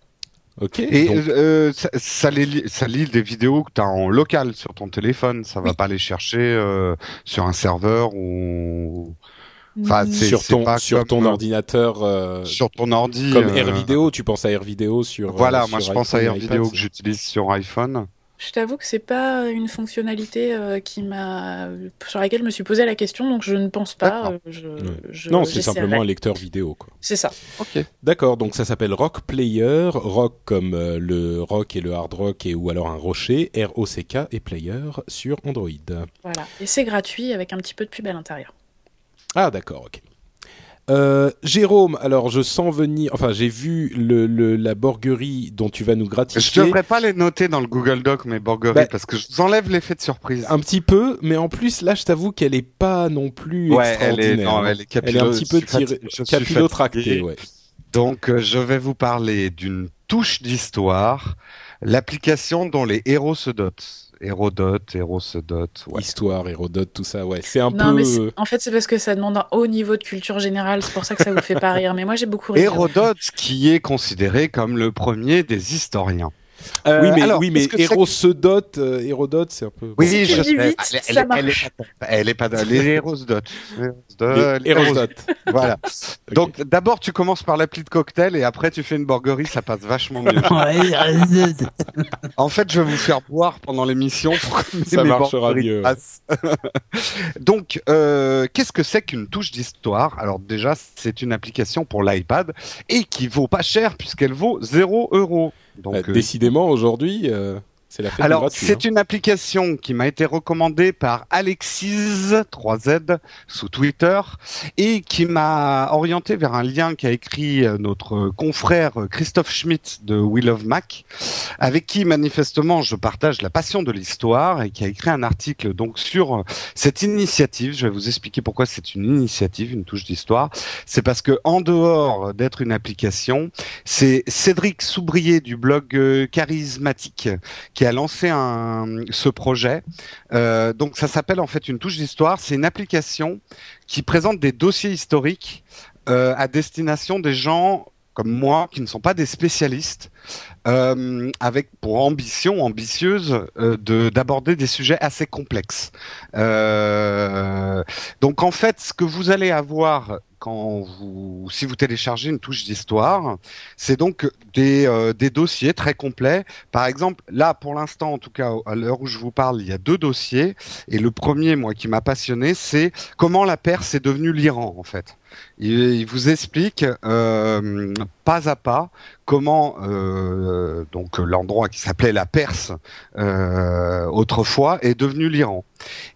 Ok. Et donc... euh, ça, ça, lit, ça, lit, des vidéos que tu as en local sur ton téléphone. Ça va oui. pas les chercher euh, sur un serveur ou. Enfin, sur ton, sur ton ordinateur. Euh, sur ton ordi. Comme Air Vidéo, tu penses à Air Vidéo sur. Voilà, sur moi je pense à Air Vidéo que j'utilise sur iPhone. Je t'avoue que c'est pas une fonctionnalité euh, qui m'a sur laquelle je me suis posé la question, donc je ne pense pas. Euh, je, je, non, c'est simplement un lecteur vidéo. C'est ça. Ok. D'accord. Donc ça s'appelle Rock Player, rock comme euh, le rock et le hard rock et ou alors un rocher, R O C K et Player sur Android. Voilà. Et c'est gratuit avec un petit peu de pub à l'intérieur. Ah d'accord, ok. Euh, Jérôme, alors je sens venir, enfin j'ai vu le, le, la borguerie dont tu vas nous gratifier. Je devrais pas les noter dans le Google Doc mes borgueries bah, parce que je vous enlève l'effet de surprise. Un petit peu, mais en plus là je t'avoue qu'elle est pas non plus ouais, extraordinaire. Elle est, non, elle est, elle est un petit peu tirée, capillotractée. Ouais. Donc euh, je vais vous parler d'une touche d'histoire, l'application dont les héros se dotent. Hérodote, Hérodote, ouais. Histoire, Hérodote, tout ça, ouais. C'est un non, peu. Mais en fait, c'est parce que ça demande un haut niveau de culture générale, c'est pour ça que ça vous fait pas rire. Mais moi, j'ai beaucoup ri. Hérodote, qui est considéré comme le premier des historiens. Euh, oui, mais, alors, oui, mais Hérodote, euh, Hérodote, c'est un peu. Oui, je sais. Elle, elle, ça elle, est pas, elle est pas dans les Hérodote. Hérodote. voilà. Donc, d'abord, tu commences par l'appli de cocktail et après, tu fais une borguerie, ça passe vachement mieux. en fait, je vais vous faire boire pendant l'émission pour que ça marchera mieux. Donc, euh, qu'est-ce que c'est qu'une touche d'histoire? Alors, déjà, c'est une application pour l'iPad et qui vaut pas cher puisqu'elle vaut 0 euros. Donc, euh, décidément, aujourd'hui. Euh... C'est la fête Alors, c'est hein. une application qui m'a été recommandée par Alexis 3Z sous Twitter et qui m'a orienté vers un lien qu'a écrit euh, notre confrère Christophe Schmitt de We Love Mac, avec qui manifestement je partage la passion de l'histoire et qui a écrit un article donc sur euh, cette initiative. Je vais vous expliquer pourquoi c'est une initiative, une touche d'histoire. C'est parce que en dehors d'être une application, c'est Cédric Soubrier du blog euh, Charismatique qui a lancé un, ce projet. Euh, donc ça s'appelle en fait une touche d'histoire. C'est une application qui présente des dossiers historiques euh, à destination des gens comme moi qui ne sont pas des spécialistes, euh, avec pour ambition ambitieuse de d'aborder des sujets assez complexes. Donc en fait, ce que vous allez avoir si vous téléchargez une touche d'histoire, c'est donc des, euh, des dossiers très complets. Par exemple, là, pour l'instant, en tout cas, à l'heure où je vous parle, il y a deux dossiers. Et le premier, moi, qui m'a passionné, c'est comment la Perse est devenue l'Iran, en fait. Il, vous explique euh, pas à pas comment euh, donc l'endroit qui s'appelait la Perse autrefois est devenu l'Iran.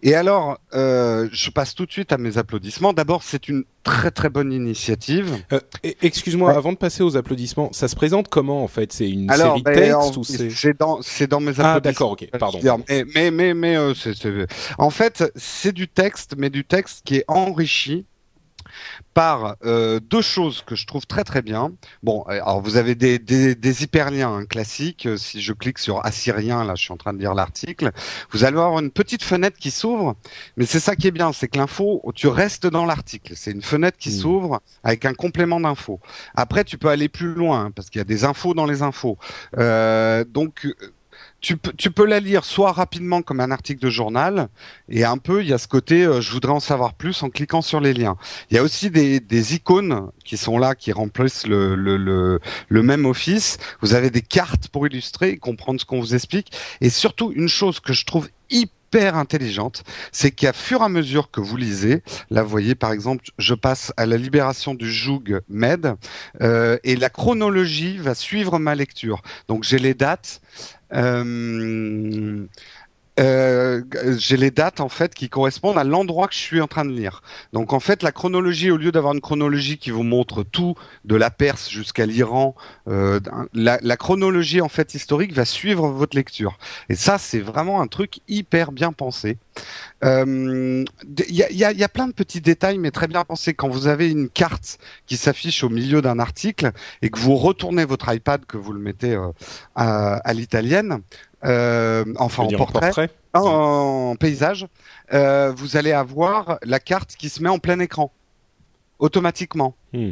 Et alors, je passe tout de suite à mes applaudissements. D'abord, c'est une très très bonne initiative. Euh, e- Excuse-moi, Ouais. avant de passer aux applaudissements, ça se présente comment en fait? C'est une Alors, série ben, texte ou c'est c'est dans mes Ah applaudissements. d'accord, ok, pardon. Mais mais mais, mais, euh, en fait c'est du texte, mais du texte qui est enrichi par euh, deux choses que je trouve très très bien. Bon, euh, alors vous avez des, des, des hyperliens hein, classiques. Euh, Si je clique sur Assyrien, là, je suis en train de lire l'article. Vous allez avoir une petite fenêtre qui s'ouvre, mais c'est ça qui est bien, c'est que l'info, tu restes dans l'article. C'est une fenêtre qui Mm. s'ouvre avec un complément d'infos. Après, tu peux aller plus loin hein, parce qu'il y a des infos dans les infos. Euh, donc tu tu peux la lire soit rapidement comme un article de journal, et un peu, il y a ce côté, euh, je voudrais en savoir plus en cliquant sur les liens. Il y a aussi des, des icônes qui sont là, qui remplissent le, le, le, le même office. Vous avez des cartes pour illustrer et comprendre ce qu'on vous explique. Et surtout, une chose que je trouve hyper intelligente, c'est qu'à fur et à mesure que vous lisez, là vous voyez par exemple, je passe à la libération du joug Med, euh, et la chronologie va suivre ma lecture. Donc j'ai les dates. Euh, euh, j'ai les dates en fait qui correspondent à l'endroit que je suis en train de lire. Donc en fait la chronologie, au lieu d'avoir une chronologie qui vous montre tout de la Perse jusqu'à l'Iran, euh, la, chronologie en fait historique va suivre votre lecture. Et ça c'est vraiment un truc hyper bien pensé. Euh, Il y, a, il y a- y a plein de petits détails mais très bien pensés. Quand vous avez une carte qui s'affiche au milieu d'un article et que vous retournez votre iPad, que vous le mettez euh, à l'italienne, euh, enfin en portrait, en paysage, euh, vous allez avoir la carte qui se met en plein écran. Automatiquement. Hmm.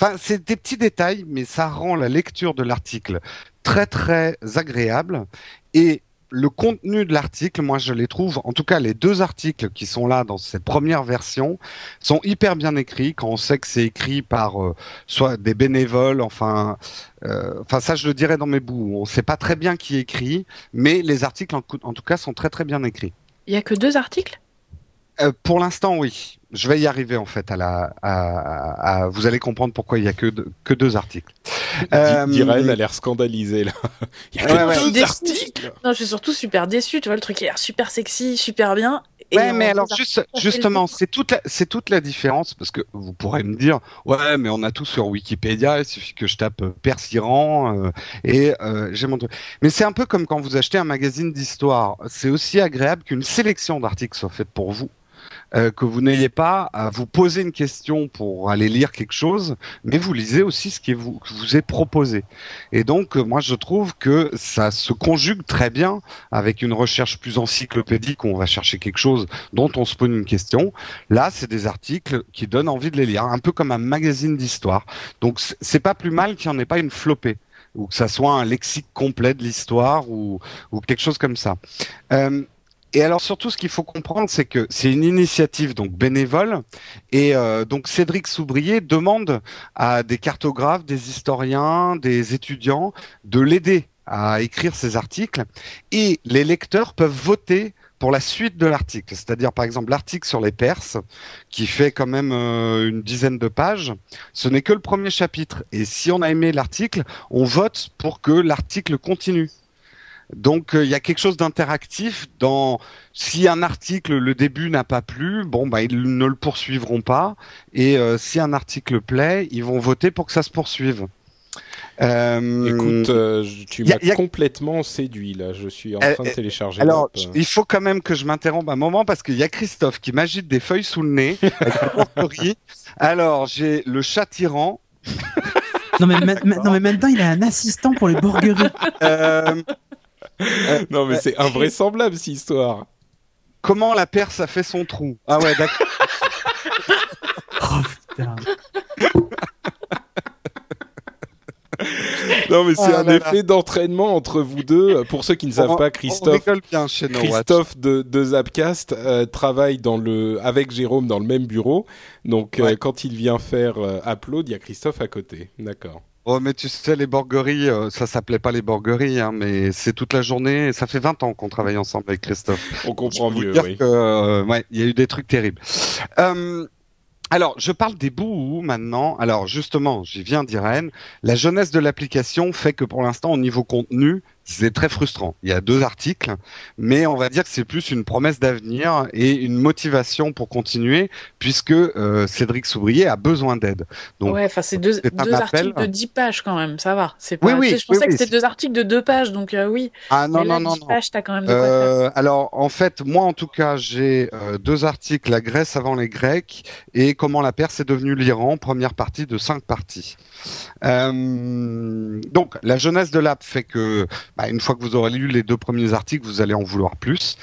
Enfin, c'est des petits détails, mais ça rend la lecture de l'article très très agréable. Et le contenu de l'article, moi je les trouve, en tout cas les deux articles qui sont là dans cette première version, sont hyper bien écrits. Quand on sait que c'est écrit par euh, soit des bénévoles, enfin, euh, enfin ça je le dirais dans mes bouts. On ne sait pas très bien qui écrit, mais les articles en, en tout cas sont très très bien écrits. Il y a que deux articles? Euh, pour l'instant, oui. Je vais y arriver en fait à la. À, à- à- vous allez comprendre pourquoi il y a que deux, que deux articles. Euh, Diren a l'air scandalisé là. Il y a que Ouais, deux Déçu. articles. Non, je suis surtout super déçue. Tu vois, le truc a l'air super sexy, super bien. Et Ouais, mais alors juste, justement, c'est toute la, c'est toute la différence parce que vous pourrez me dire, ouais, mais on a tout sur Wikipédia, il suffit que je tape euh, Persiran euh, et euh, j'ai mon truc. Mais c'est un peu comme quand vous achetez un magazine d'histoire. C'est aussi agréable qu'une sélection d'articles soit faite pour vous. Euh, que vous n'ayez pas à vous poser une question pour aller lire quelque chose, mais vous lisez aussi ce qui vous, est proposé. Et donc, euh, moi, je trouve que ça se conjugue très bien avec une recherche plus encyclopédique où on va chercher quelque chose dont on se pose une question. Là, c'est des articles qui donnent envie de les lire, un peu comme un magazine d'histoire. Donc, c'est pas plus mal qu'il n'y en ait pas une flopée ou que ça soit un lexique complet de l'histoire ou, ou quelque chose comme ça. Euh, et alors surtout, ce qu'il faut comprendre, c'est que c'est une initiative donc bénévole, et euh, donc Cédric Soubrier demande à des cartographes, des historiens, des étudiants de l'aider à écrire ces articles, et les lecteurs peuvent voter pour la suite de l'article. C'est-à-dire, par exemple, l'article sur les Perses, qui fait quand même euh, une dizaine de pages, ce n'est que le premier chapitre. Et si on a aimé l'article, on vote pour que l'article continue. Donc euh, il y a quelque chose d'interactif dans si un article le début n'a pas plu, bon bah ils ne le poursuivront pas et euh, si un article plaît, ils vont voter pour que ça se poursuive. Euh, Écoute, euh, tu m'as complètement séduit là. Je suis en train de télécharger. Alors, il faut quand même que je m'interrompe un moment parce qu'il y a Christophe qui m'agite des feuilles sous le nez. alors, j'ai le chat tyran. non, mais non mais maintenant il a un assistant pour les borgueries. non mais c'est invraisemblable cette histoire. Comment la Perse a fait son trou? Ah ouais, d'accord. oh putain. non, mais c'est ah un effet d'entraînement entre vous deux. Pour ceux qui ne savent pas, Christophe, Christophe de, de Zapcast euh, travaille dans le, avec Jérôme dans le même bureau. Donc, euh, quand il vient faire euh, Upload, il y a Christophe à côté. D'accord. Oh, mais tu sais, les borgueries, ça s'appelait pas les borgueries, hein, mais c'est toute la journée. Ça fait 20 ans qu'on travaille ensemble avec Christophe. On comprend mieux, oui. ouais, il y a eu des trucs terribles. Euh, alors, je parle des bouts maintenant. Alors, justement, j'y viens d'Irène. La jeunesse de l'application fait que pour l'instant, au niveau contenu, c'est très frustrant. Il y a deux articles, mais on va dire que c'est plus une promesse d'avenir et une motivation pour continuer, puisque euh, Cédric Soubrier a besoin d'aide. Donc, ouais, enfin c'est deux, deux articles de 10 pages quand même, ça va. C'est pas, oui, oui, je pensais que c'était deux articles de deux pages, donc euh, oui. Ah non, non, non, 10 pages, t'as quand même de quoi euh, Alors, en fait, moi en tout cas, j'ai deux articles, la Grèce avant les Grecs et comment la Perse est devenue l'Iran, première partie de cinq parties. donc, la jeunesse de l'app fait que bah, une fois que vous aurez lu les deux premiers articles, vous allez en vouloir plus.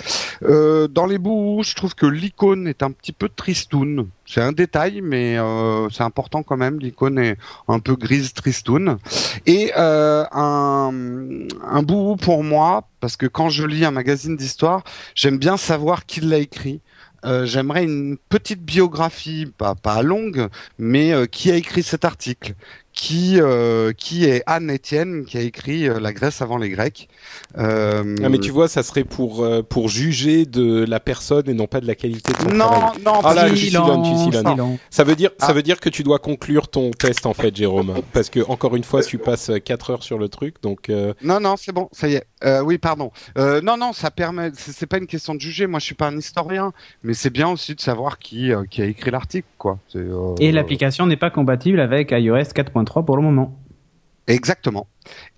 Euh, dans les bouts, je trouve que l'icône est un petit peu tristoun. C'est un détail, mais euh, c'est important quand même. L'icône est un peu grise tristoun. Et euh, un, un bout pour moi, parce que quand je lis un magazine d'histoire, j'aime bien savoir qui l'a écrit. Euh, j'aimerais une petite biographie, pas, pas longue, mais euh, qui a écrit cet article qui euh, qui est Anne Etienne qui a écrit euh, La Grèce avant les Grecs. Euh... Ah, mais tu vois, ça serait pour euh, pour juger de la personne et non pas de la qualité de son non, travail. Non, ah là, tu Ça veut dire ça ah. veut dire que tu dois conclure ton test en fait, Jérôme, parce que encore une fois, tu passes 4 heures sur le truc, donc. Non, non, c'est bon, ça y est. oui, pardon. non, non, ça permet. C'est pas une question de juger. Moi, je suis pas un historien, mais c'est bien aussi de savoir qui qui a écrit l'article, quoi. Et l'application n'est pas compatible avec iOS 4.3 pour le moment. Exactement.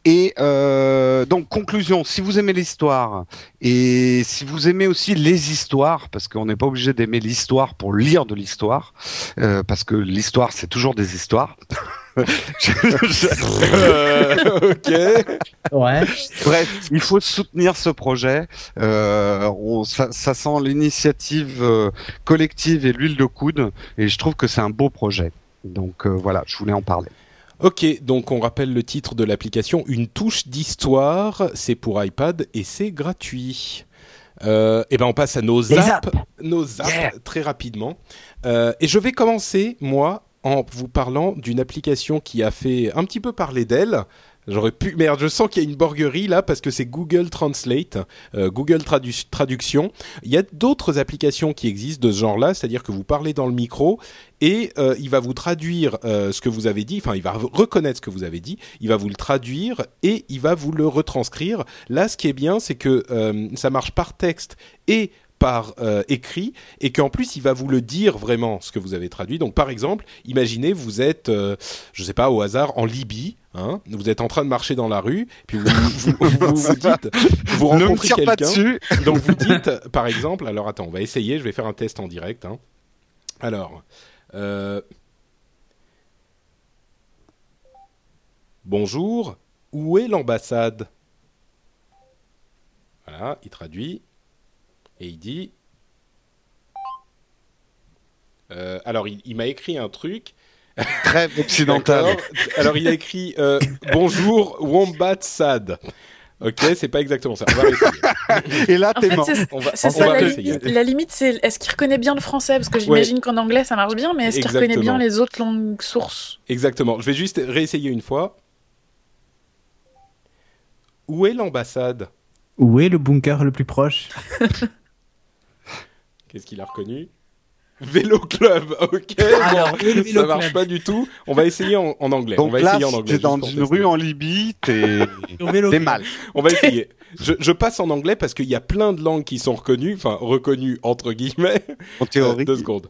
Et euh, donc conclusion, si vous aimez l'histoire et si vous aimez aussi les histoires, parce qu'on n'est pas obligé d'aimer l'histoire pour lire de l'histoire, euh, parce que l'histoire c'est toujours des histoires. Euh, ok. Ouais. Bref, il faut soutenir ce projet. On, ça, ça, sent l'initiative collective et l'huile de coude, et je trouve que c'est un beau projet. Donc voilà, je voulais en parler. Ok, donc on rappelle le titre de l'application, Une touche d'histoire, c'est pour iPad et c'est gratuit. Euh, et ben on passe à nos apps, nos apps très rapidement. Euh, et je vais commencer moi en vous parlant d'une application qui a fait un petit peu parler d'elle. J'aurais pu. Merde, je sens qu'il y a une borguerie là parce que c'est Google Translate, euh, Google Traduction. Il y a d'autres applications qui existent de ce genre-là, c'est-à-dire que vous parlez dans le micro et euh, il va vous traduire euh, ce que vous avez dit. Enfin, il va reconnaître ce que vous avez dit, il va vous le traduire et il va vous le retranscrire. Là, ce qui est bien, c'est que ça marche par texte et par écrit et qu'en plus il va vous le dire vraiment ce que vous avez traduit. Donc par exemple, imaginez vous êtes, je sais pas au hasard en Libye Hein vous êtes en train de marcher dans la rue, puis vous vous, vous, vous dites, vous rencontrez quelqu'un, donc vous dites, par exemple, alors attends, on va essayer, je vais faire un test en direct. Hein. Alors, euh, bonjour, où est l'ambassade? Voilà, il traduit et il dit. Euh, alors, il, il m'a écrit un truc Très occidental. Alors il a écrit euh, bonjour Wombat Sad. Ok, c'est pas exactement ça. On va essayer. Et là, t'es mort. C'est ça, la, limite, la limite, c'est est-ce qu'il reconnaît bien le français? Parce que j'imagine qu'en anglais, ça marche bien, mais est-ce qu'il reconnaît bien les autres langues sources? Exactement. Je vais juste réessayer une fois. Où est l'ambassade? Où est le bunker le plus proche? Qu'est-ce qu'il a reconnu? Vélo club, ok. Alors, ça marche pas du tout. On va essayer en, anglais. Donc on va là, essayer en anglais. T'es dans une rue en Libye, t'es mal. On va essayer. je, je passe en anglais parce qu'il y a plein de langues qui sont reconnues, enfin reconnues entre guillemets. En théorie. Euh, deux secondes.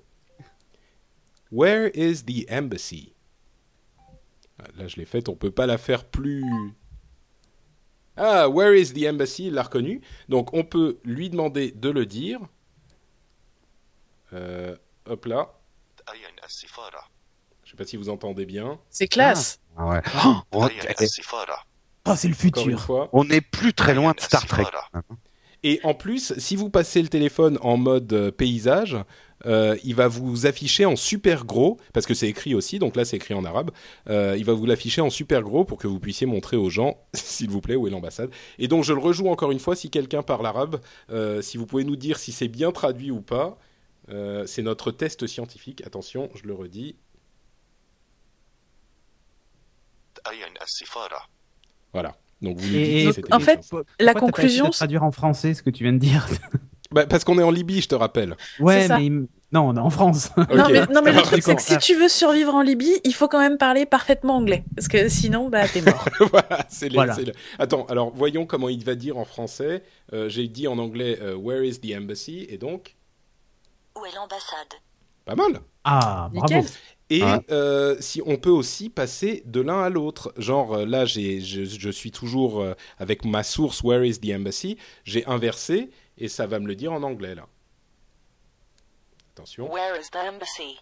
Where is the embassy? Ah, Là, je l'ai faite, on peut pas la faire plus. Ah, where is the embassy? Il l'a reconnu. Donc, on peut lui demander de le dire. Euh, hop là. Je ne sais pas si vous entendez bien. C'est classe. Ah, ah ah. Oh, oh, c'est le futur. On n'est plus très loin de Star Trek. Et en plus, si vous passez le téléphone en mode euh, paysage, euh, il va vous afficher en super gros, parce que c'est écrit aussi, donc là c'est écrit en arabe, il va vous l'afficher en super gros pour que vous puissiez montrer aux gens, s'il vous plaît, où est l'ambassade. Et donc je le rejoue encore une fois, si quelqu'un parle arabe, si vous pouvez nous dire si c'est bien traduit ou pas, euh, c'est notre test scientifique. Attention, je le redis. Voilà. Donc vous dites, en fait, la conclusion. Pas de traduire en français ce que tu viens de dire. Bah, parce qu'on est en Libye, je te rappelle. Ouais, mais non, on est en France. Non, mais, non, mais le truc, c'est que si tu veux survivre en Libye, il faut quand même parler parfaitement anglais. Parce que sinon, bah, t'es mort. voilà, c'est voilà. Attends, alors voyons comment il va dire en français. Euh, j'ai dit en anglais euh, Where is the embassy? Et donc où est l'ambassade? Pas mal. Ah, bravo. Nickel. Et Ouais. euh, si on peut aussi passer de l'un à l'autre, genre euh, là j'ai je, je suis toujours euh, avec ma source Where is the embassy, j'ai inversé et ça va me le dire en anglais là. Attention, Where is the embassy?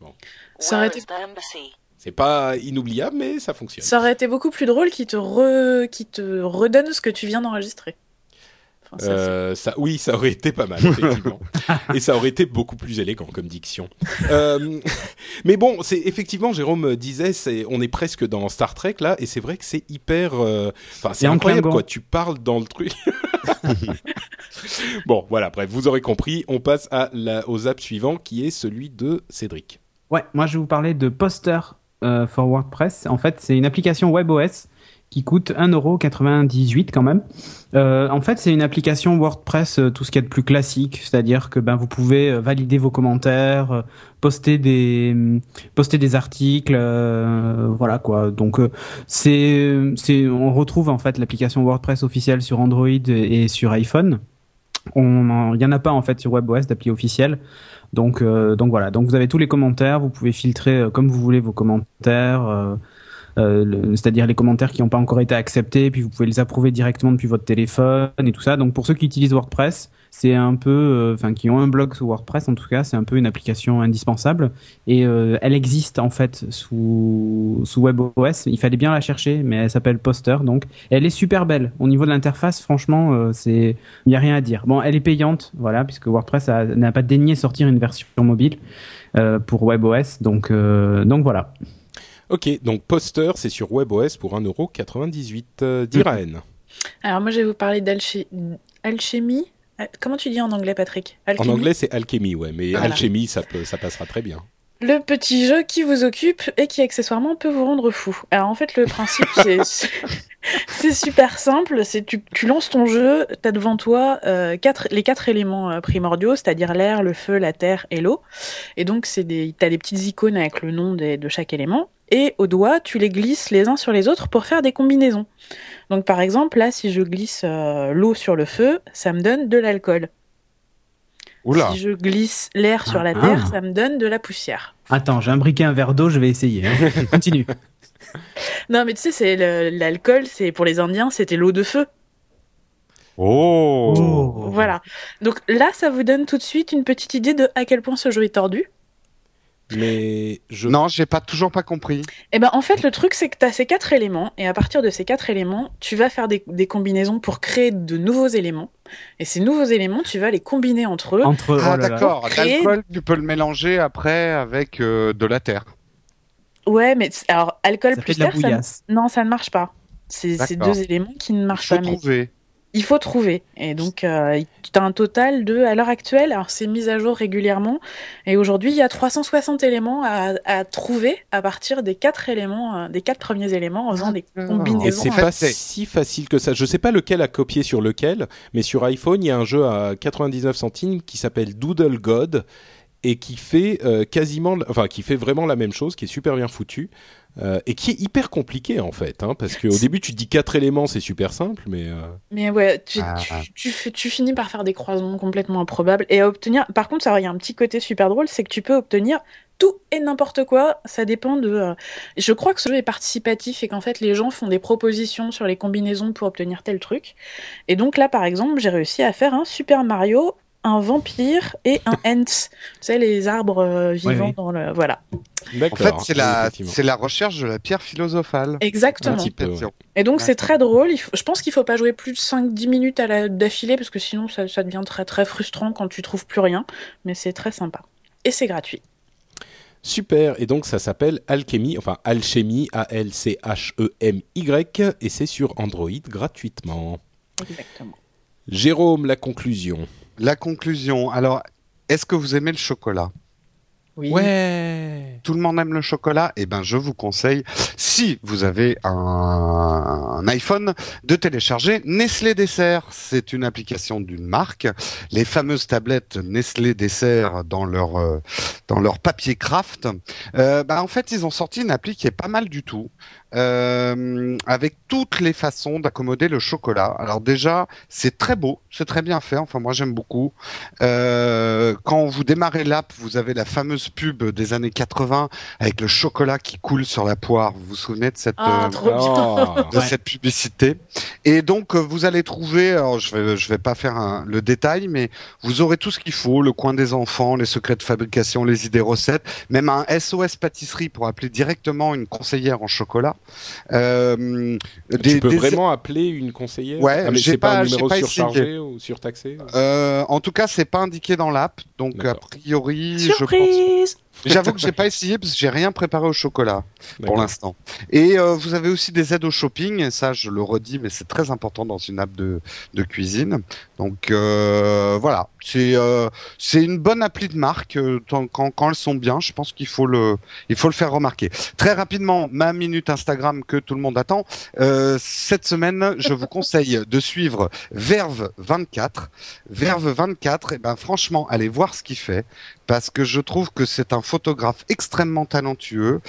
Bon. Ça aurait Where été- is the embassy? C'est pas inoubliable mais ça fonctionne. Ça aurait été beaucoup plus drôle qu'il te, re... qu'il te redonne ce que tu viens d'enregistrer. Enfin, ça, Euh, ça, oui, ça aurait été pas mal, effectivement. et ça aurait été beaucoup plus élégant comme diction. Euh, mais bon, c'est effectivement, Jérôme disait, c'est, on est presque dans Star Trek là, et c'est vrai que c'est hyper. euh, Enfin, c'est incroyable quoi. Tu parles dans le truc. bon, voilà. Bref, vous aurez compris. On passe à la, au zap suivant, qui est celui de Cédric. Ouais, moi je vais vous parler de Poster euh, for WordPress. En fait, c'est une application WebOS qui coûte 1,98€ quand même. Euh, en fait, c'est une application WordPress, euh, tout ce qu'il y a de plus classique, c'est-à-dire que ben vous pouvez euh, valider vos commentaires, euh, poster des hum, poster des articles, euh, voilà quoi. Donc c'est c'est on retrouve en fait l'application WordPress officielle sur Android et sur iPhone. On il y en a pas en fait sur WebOS d'appli officielle. Donc, euh, donc voilà. Donc vous avez tous les commentaires. Vous pouvez filtrer comme vous voulez vos commentaires, euh, c'est-à-dire les commentaires qui n'ont pas encore été acceptés. Puis vous pouvez les approuver directement depuis votre téléphone et tout ça. Donc pour ceux qui utilisent WordPress, c'est un peu, euh, enfin qui ont un blog sous WordPress en tout cas, c'est un peu une application indispensable. Et euh, elle existe en fait sous sous WebOS. Il fallait bien la chercher, mais elle s'appelle Poster. Donc elle est super belle. Au niveau de l'interface, franchement, c'est il n'y a rien à dire. Bon, elle est payante, voilà, puisque WordPress n'a pas daigné sortir une version mobile pour WebOS. Donc, donc voilà. Ok, donc Poster, c'est sur WebOS pour 1,98€. Euh, Diraen. Alors moi je vais vous parler d'alchimie. Comment tu dis en anglais Patrick? En Alchimie anglais, c'est Alchemy, ouais, mais Voilà. Alchemy, ça, peut, ça passera très bien. Le petit jeu qui vous occupe et qui accessoirement peut vous rendre fou. Alors en fait le principe c'est super simple, c'est tu, tu lances ton jeu, tu as devant toi euh, quatre, les quatre éléments euh, primordiaux, c'est-à-dire l'air, le feu, la terre et l'eau. Et donc c'est des t'as des petites icônes avec le nom des- de chaque élément et au doigt tu les glisses les uns sur les autres pour faire des combinaisons. Donc par exemple là si je glisse euh, l'eau sur le feu, ça me donne de l'alcool. Oula. Si je glisse l'air sur la Ah. terre, ça me donne de la poussière. Attends, j'ai imbriqué un verre d'eau, je vais essayer. hein. Continue. Non, mais tu sais, c'est l'alcool, c'est pour les Indiens, c'était l'eau de feu. Oh. Voilà. Donc là, ça vous donne tout de suite une petite idée de à quel point ce jeu est tordu. Mais je Non, j'ai pas toujours pas compris. Et ben, en fait, le truc, c'est que tu as ces quatre éléments, et à partir de ces quatre éléments, tu vas faire des, des combinaisons pour créer de nouveaux éléments. Et ces nouveaux éléments, tu vas les combiner entre eux. Entre Ah oh d'accord, Créer- l'alcool, tu peux le mélanger après avec euh, de la terre. Ouais, mais alors, alcool ça fait plus de la terre, ça, bouillasse. non, ça ne marche pas. C'est ces deux éléments qui ne marchent pas. mais-. Il faut trouver. Et donc, euh, tu as un total de, à l'heure actuelle, alors c'est mis à jour régulièrement, et aujourd'hui, il y a 360 éléments à, à trouver à partir des quatre éléments, euh, des quatre premiers éléments, en faisant des D'accord. Et combinaisons. c'est pas si facile que ça. Je sais pas lequel a copié sur lequel, mais sur iPhone, il y a un jeu à 99 centimes qui s'appelle Doodle God. et qui fait euh, quasiment, enfin qui fait vraiment la même chose, qui est super bien foutu euh, et qui est hyper compliqué en fait, hein, parce qu'au début tu te dis quatre éléments, c'est super simple, mais euh, Mais ouais, tu, Ah. tu, tu, fais- tu finis par faire des croisements complètement improbables et à obtenir. Par contre, ça, il y a un petit côté super drôle, c'est que tu peux obtenir tout et n'importe quoi. Ça dépend de. euh, Je crois que ce jeu est participatif et qu'en fait les gens font des propositions sur les combinaisons pour obtenir tel truc. Et donc là, par exemple, j'ai réussi à faire un Super Mario, un vampire et un Ents. tu sais, les arbres euh, vivants oui. dans le. Voilà. En fait, c'est la, effectivement. c'est la recherche de la pierre philosophale. Exactement. Peu, ouais. Et donc c'est très drôle. Il faut- Je pense qu'il faut pas jouer plus de 5-10 minutes à la... d'affilée parce que sinon ça, ça devient très très frustrant quand tu trouves plus rien. Mais c'est très sympa. Et c'est gratuit. Super, et donc ça s'appelle Alchemy, enfin Alchemy, A-L-C-H-E-M-Y, et c'est sur Android gratuitement. Exactement. Jérôme, la conclusion. La conclusion. Alors, est-ce que vous aimez le chocolat? Oui. Ouais Tout le monde aime le chocolat Eh ben, je vous conseille, si vous avez un, iPhone, de télécharger Nestlé Dessert. C'est une application d'une marque. Les fameuses tablettes Nestlé Dessert dans leur euh, papier craft. Euh, bah, en fait, ils ont sorti une appli qui est pas mal du tout. euh, avec toutes les façons d'accommoder le chocolat. Alors déjà, c'est très beau, c'est très bien fait. Enfin, moi, j'aime beaucoup. Quand vous démarrez l'app, vous avez la fameuse pub des années 80 avec le chocolat qui coule sur la poire. Vous vous souvenez de cette Ah, euh, cette publicité? Et donc euh, vous allez trouver, alors je vais je vais pas faire un- le détail, mais vous aurez tout ce qu'il faut, le coin des enfants, les secrets de fabrication, les idées recettes, même un SOS pâtisserie pour appeler directement une conseillère en chocolat. Euh, tu peux vraiment appeler une conseillère? Ouais, Ah, mais c'est pas, pas- un numéro pas surchargé essayé. ou surtaxé Euh, en tout cas, c'est pas indiqué dans l'app, donc a priori, je pense. J'avoue que j'ai pas essayé parce que j'ai rien préparé au chocolat pour l'instant. Et euh, vous avez aussi des aides au shopping, ça je le redis, mais c'est très important dans une app de, de cuisine. Donc euh, voilà, c'est euh, c'est une bonne appli de marque euh, quand, elles sont bien. Je pense qu'il faut le il faut le faire remarquer. Très rapidement, ma minute Instagram que tout le monde attend. Euh, cette semaine, je vous conseille de suivre Verve 24. Verve 24, et ben franchement, allez voir ce qu'il fait parce que je trouve que c'est un photographe extrêmement talentueux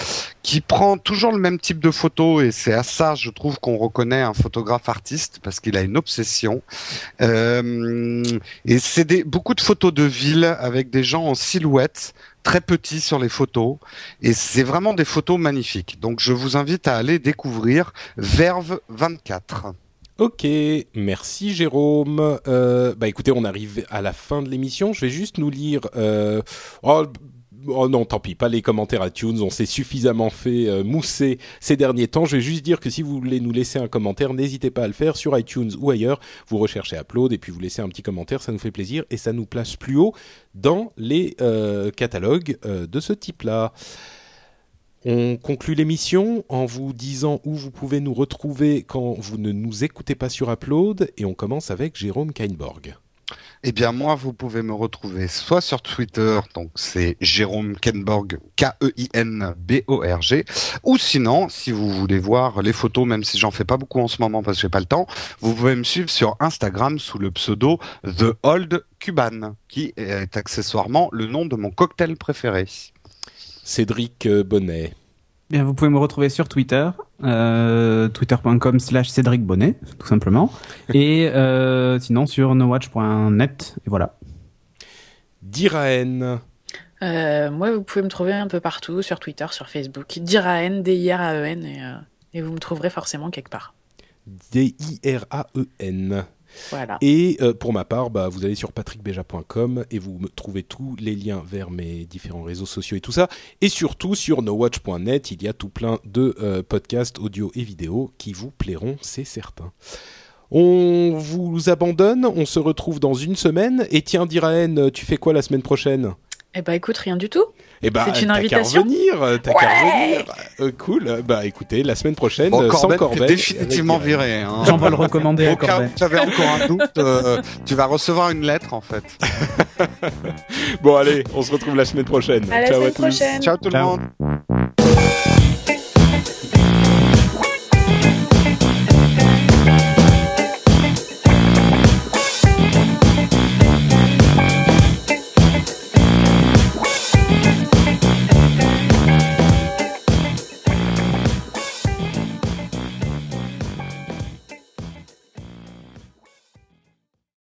qui prend toujours le même type de photo et c'est à ça je trouve qu'on reconnaît un photographe artiste parce qu'il a une obsession et c'est des beaucoup de photos de ville avec des gens en silhouette très petits sur les photos et c'est vraiment des photos magnifiques donc je vous invite à aller découvrir Verve 24 Ok, merci Jérôme. Euh, bah écoutez, on arrive à la fin de l'émission. Je vais juste nous lire. Euh, oh, oh non, tant pis, pas les commentaires iTunes. On s'est suffisamment fait euh, mousser ces derniers temps. Je vais juste dire que si vous voulez nous laisser un commentaire, n'hésitez pas à le faire sur iTunes ou ailleurs. Vous recherchez Upload et puis vous laissez un petit commentaire, ça nous fait plaisir et ça nous place plus haut dans les euh, catalogues euh, de ce type-là. On conclut l'émission en vous disant où vous pouvez nous retrouver quand vous ne nous écoutez pas sur Upload et on commence avec Jérôme Kainborg. Eh bien, moi, vous pouvez me retrouver soit sur Twitter, donc c'est Jérôme Kenborg, K-E-I-N-B-O-R-G, ou sinon, si vous voulez voir les photos, même si j'en fais pas beaucoup en ce moment parce que j'ai pas le temps, vous pouvez me suivre sur Instagram sous le pseudo The Old Cuban, qui est accessoirement le nom de mon cocktail préféré. Cédric euh, Bonnet. Bien, vous pouvez me retrouver sur Twitter, euh, twitter.com slash Cédric Bonnet, tout simplement. Et euh, sinon sur nowatch.net, et voilà. Diraen. Euh, Moi, vous pouvez me trouver un peu partout, sur Twitter, sur Facebook. Diraen, D-I-R-A-E-N, et, euh, et vous me trouverez forcément quelque part. D-I-R-A-E-N. Voilà. Et euh, pour ma part, bah, vous allez sur patrickbeja.com et vous me trouvez tous les liens vers mes différents réseaux sociaux et tout ça. Et surtout sur nowatch.net, il y a tout plein de euh, podcasts audio et vidéo qui vous plairont, c'est certain. On vous abandonne, on se retrouve dans une semaine. Et tiens, Diraen, tu fais quoi la semaine prochaine? Eh bah écoute, rien du tout. Eh ben, C'est une t'as qu'à invitation revenir, t'as qu'à Ouais. revenir. Euh, cool. Bah écoutez, la semaine prochaine, Bon, euh, sans définitivement avec Diraen. viré. Hein. J'en vais le recommander à Au cas où Corben. tu avais encore un doute, euh, tu vas recevoir une lettre en fait. Bon allez, on se retrouve la semaine prochaine. À la Ciao à semaine tous. prochaine. Ciao tout le monde.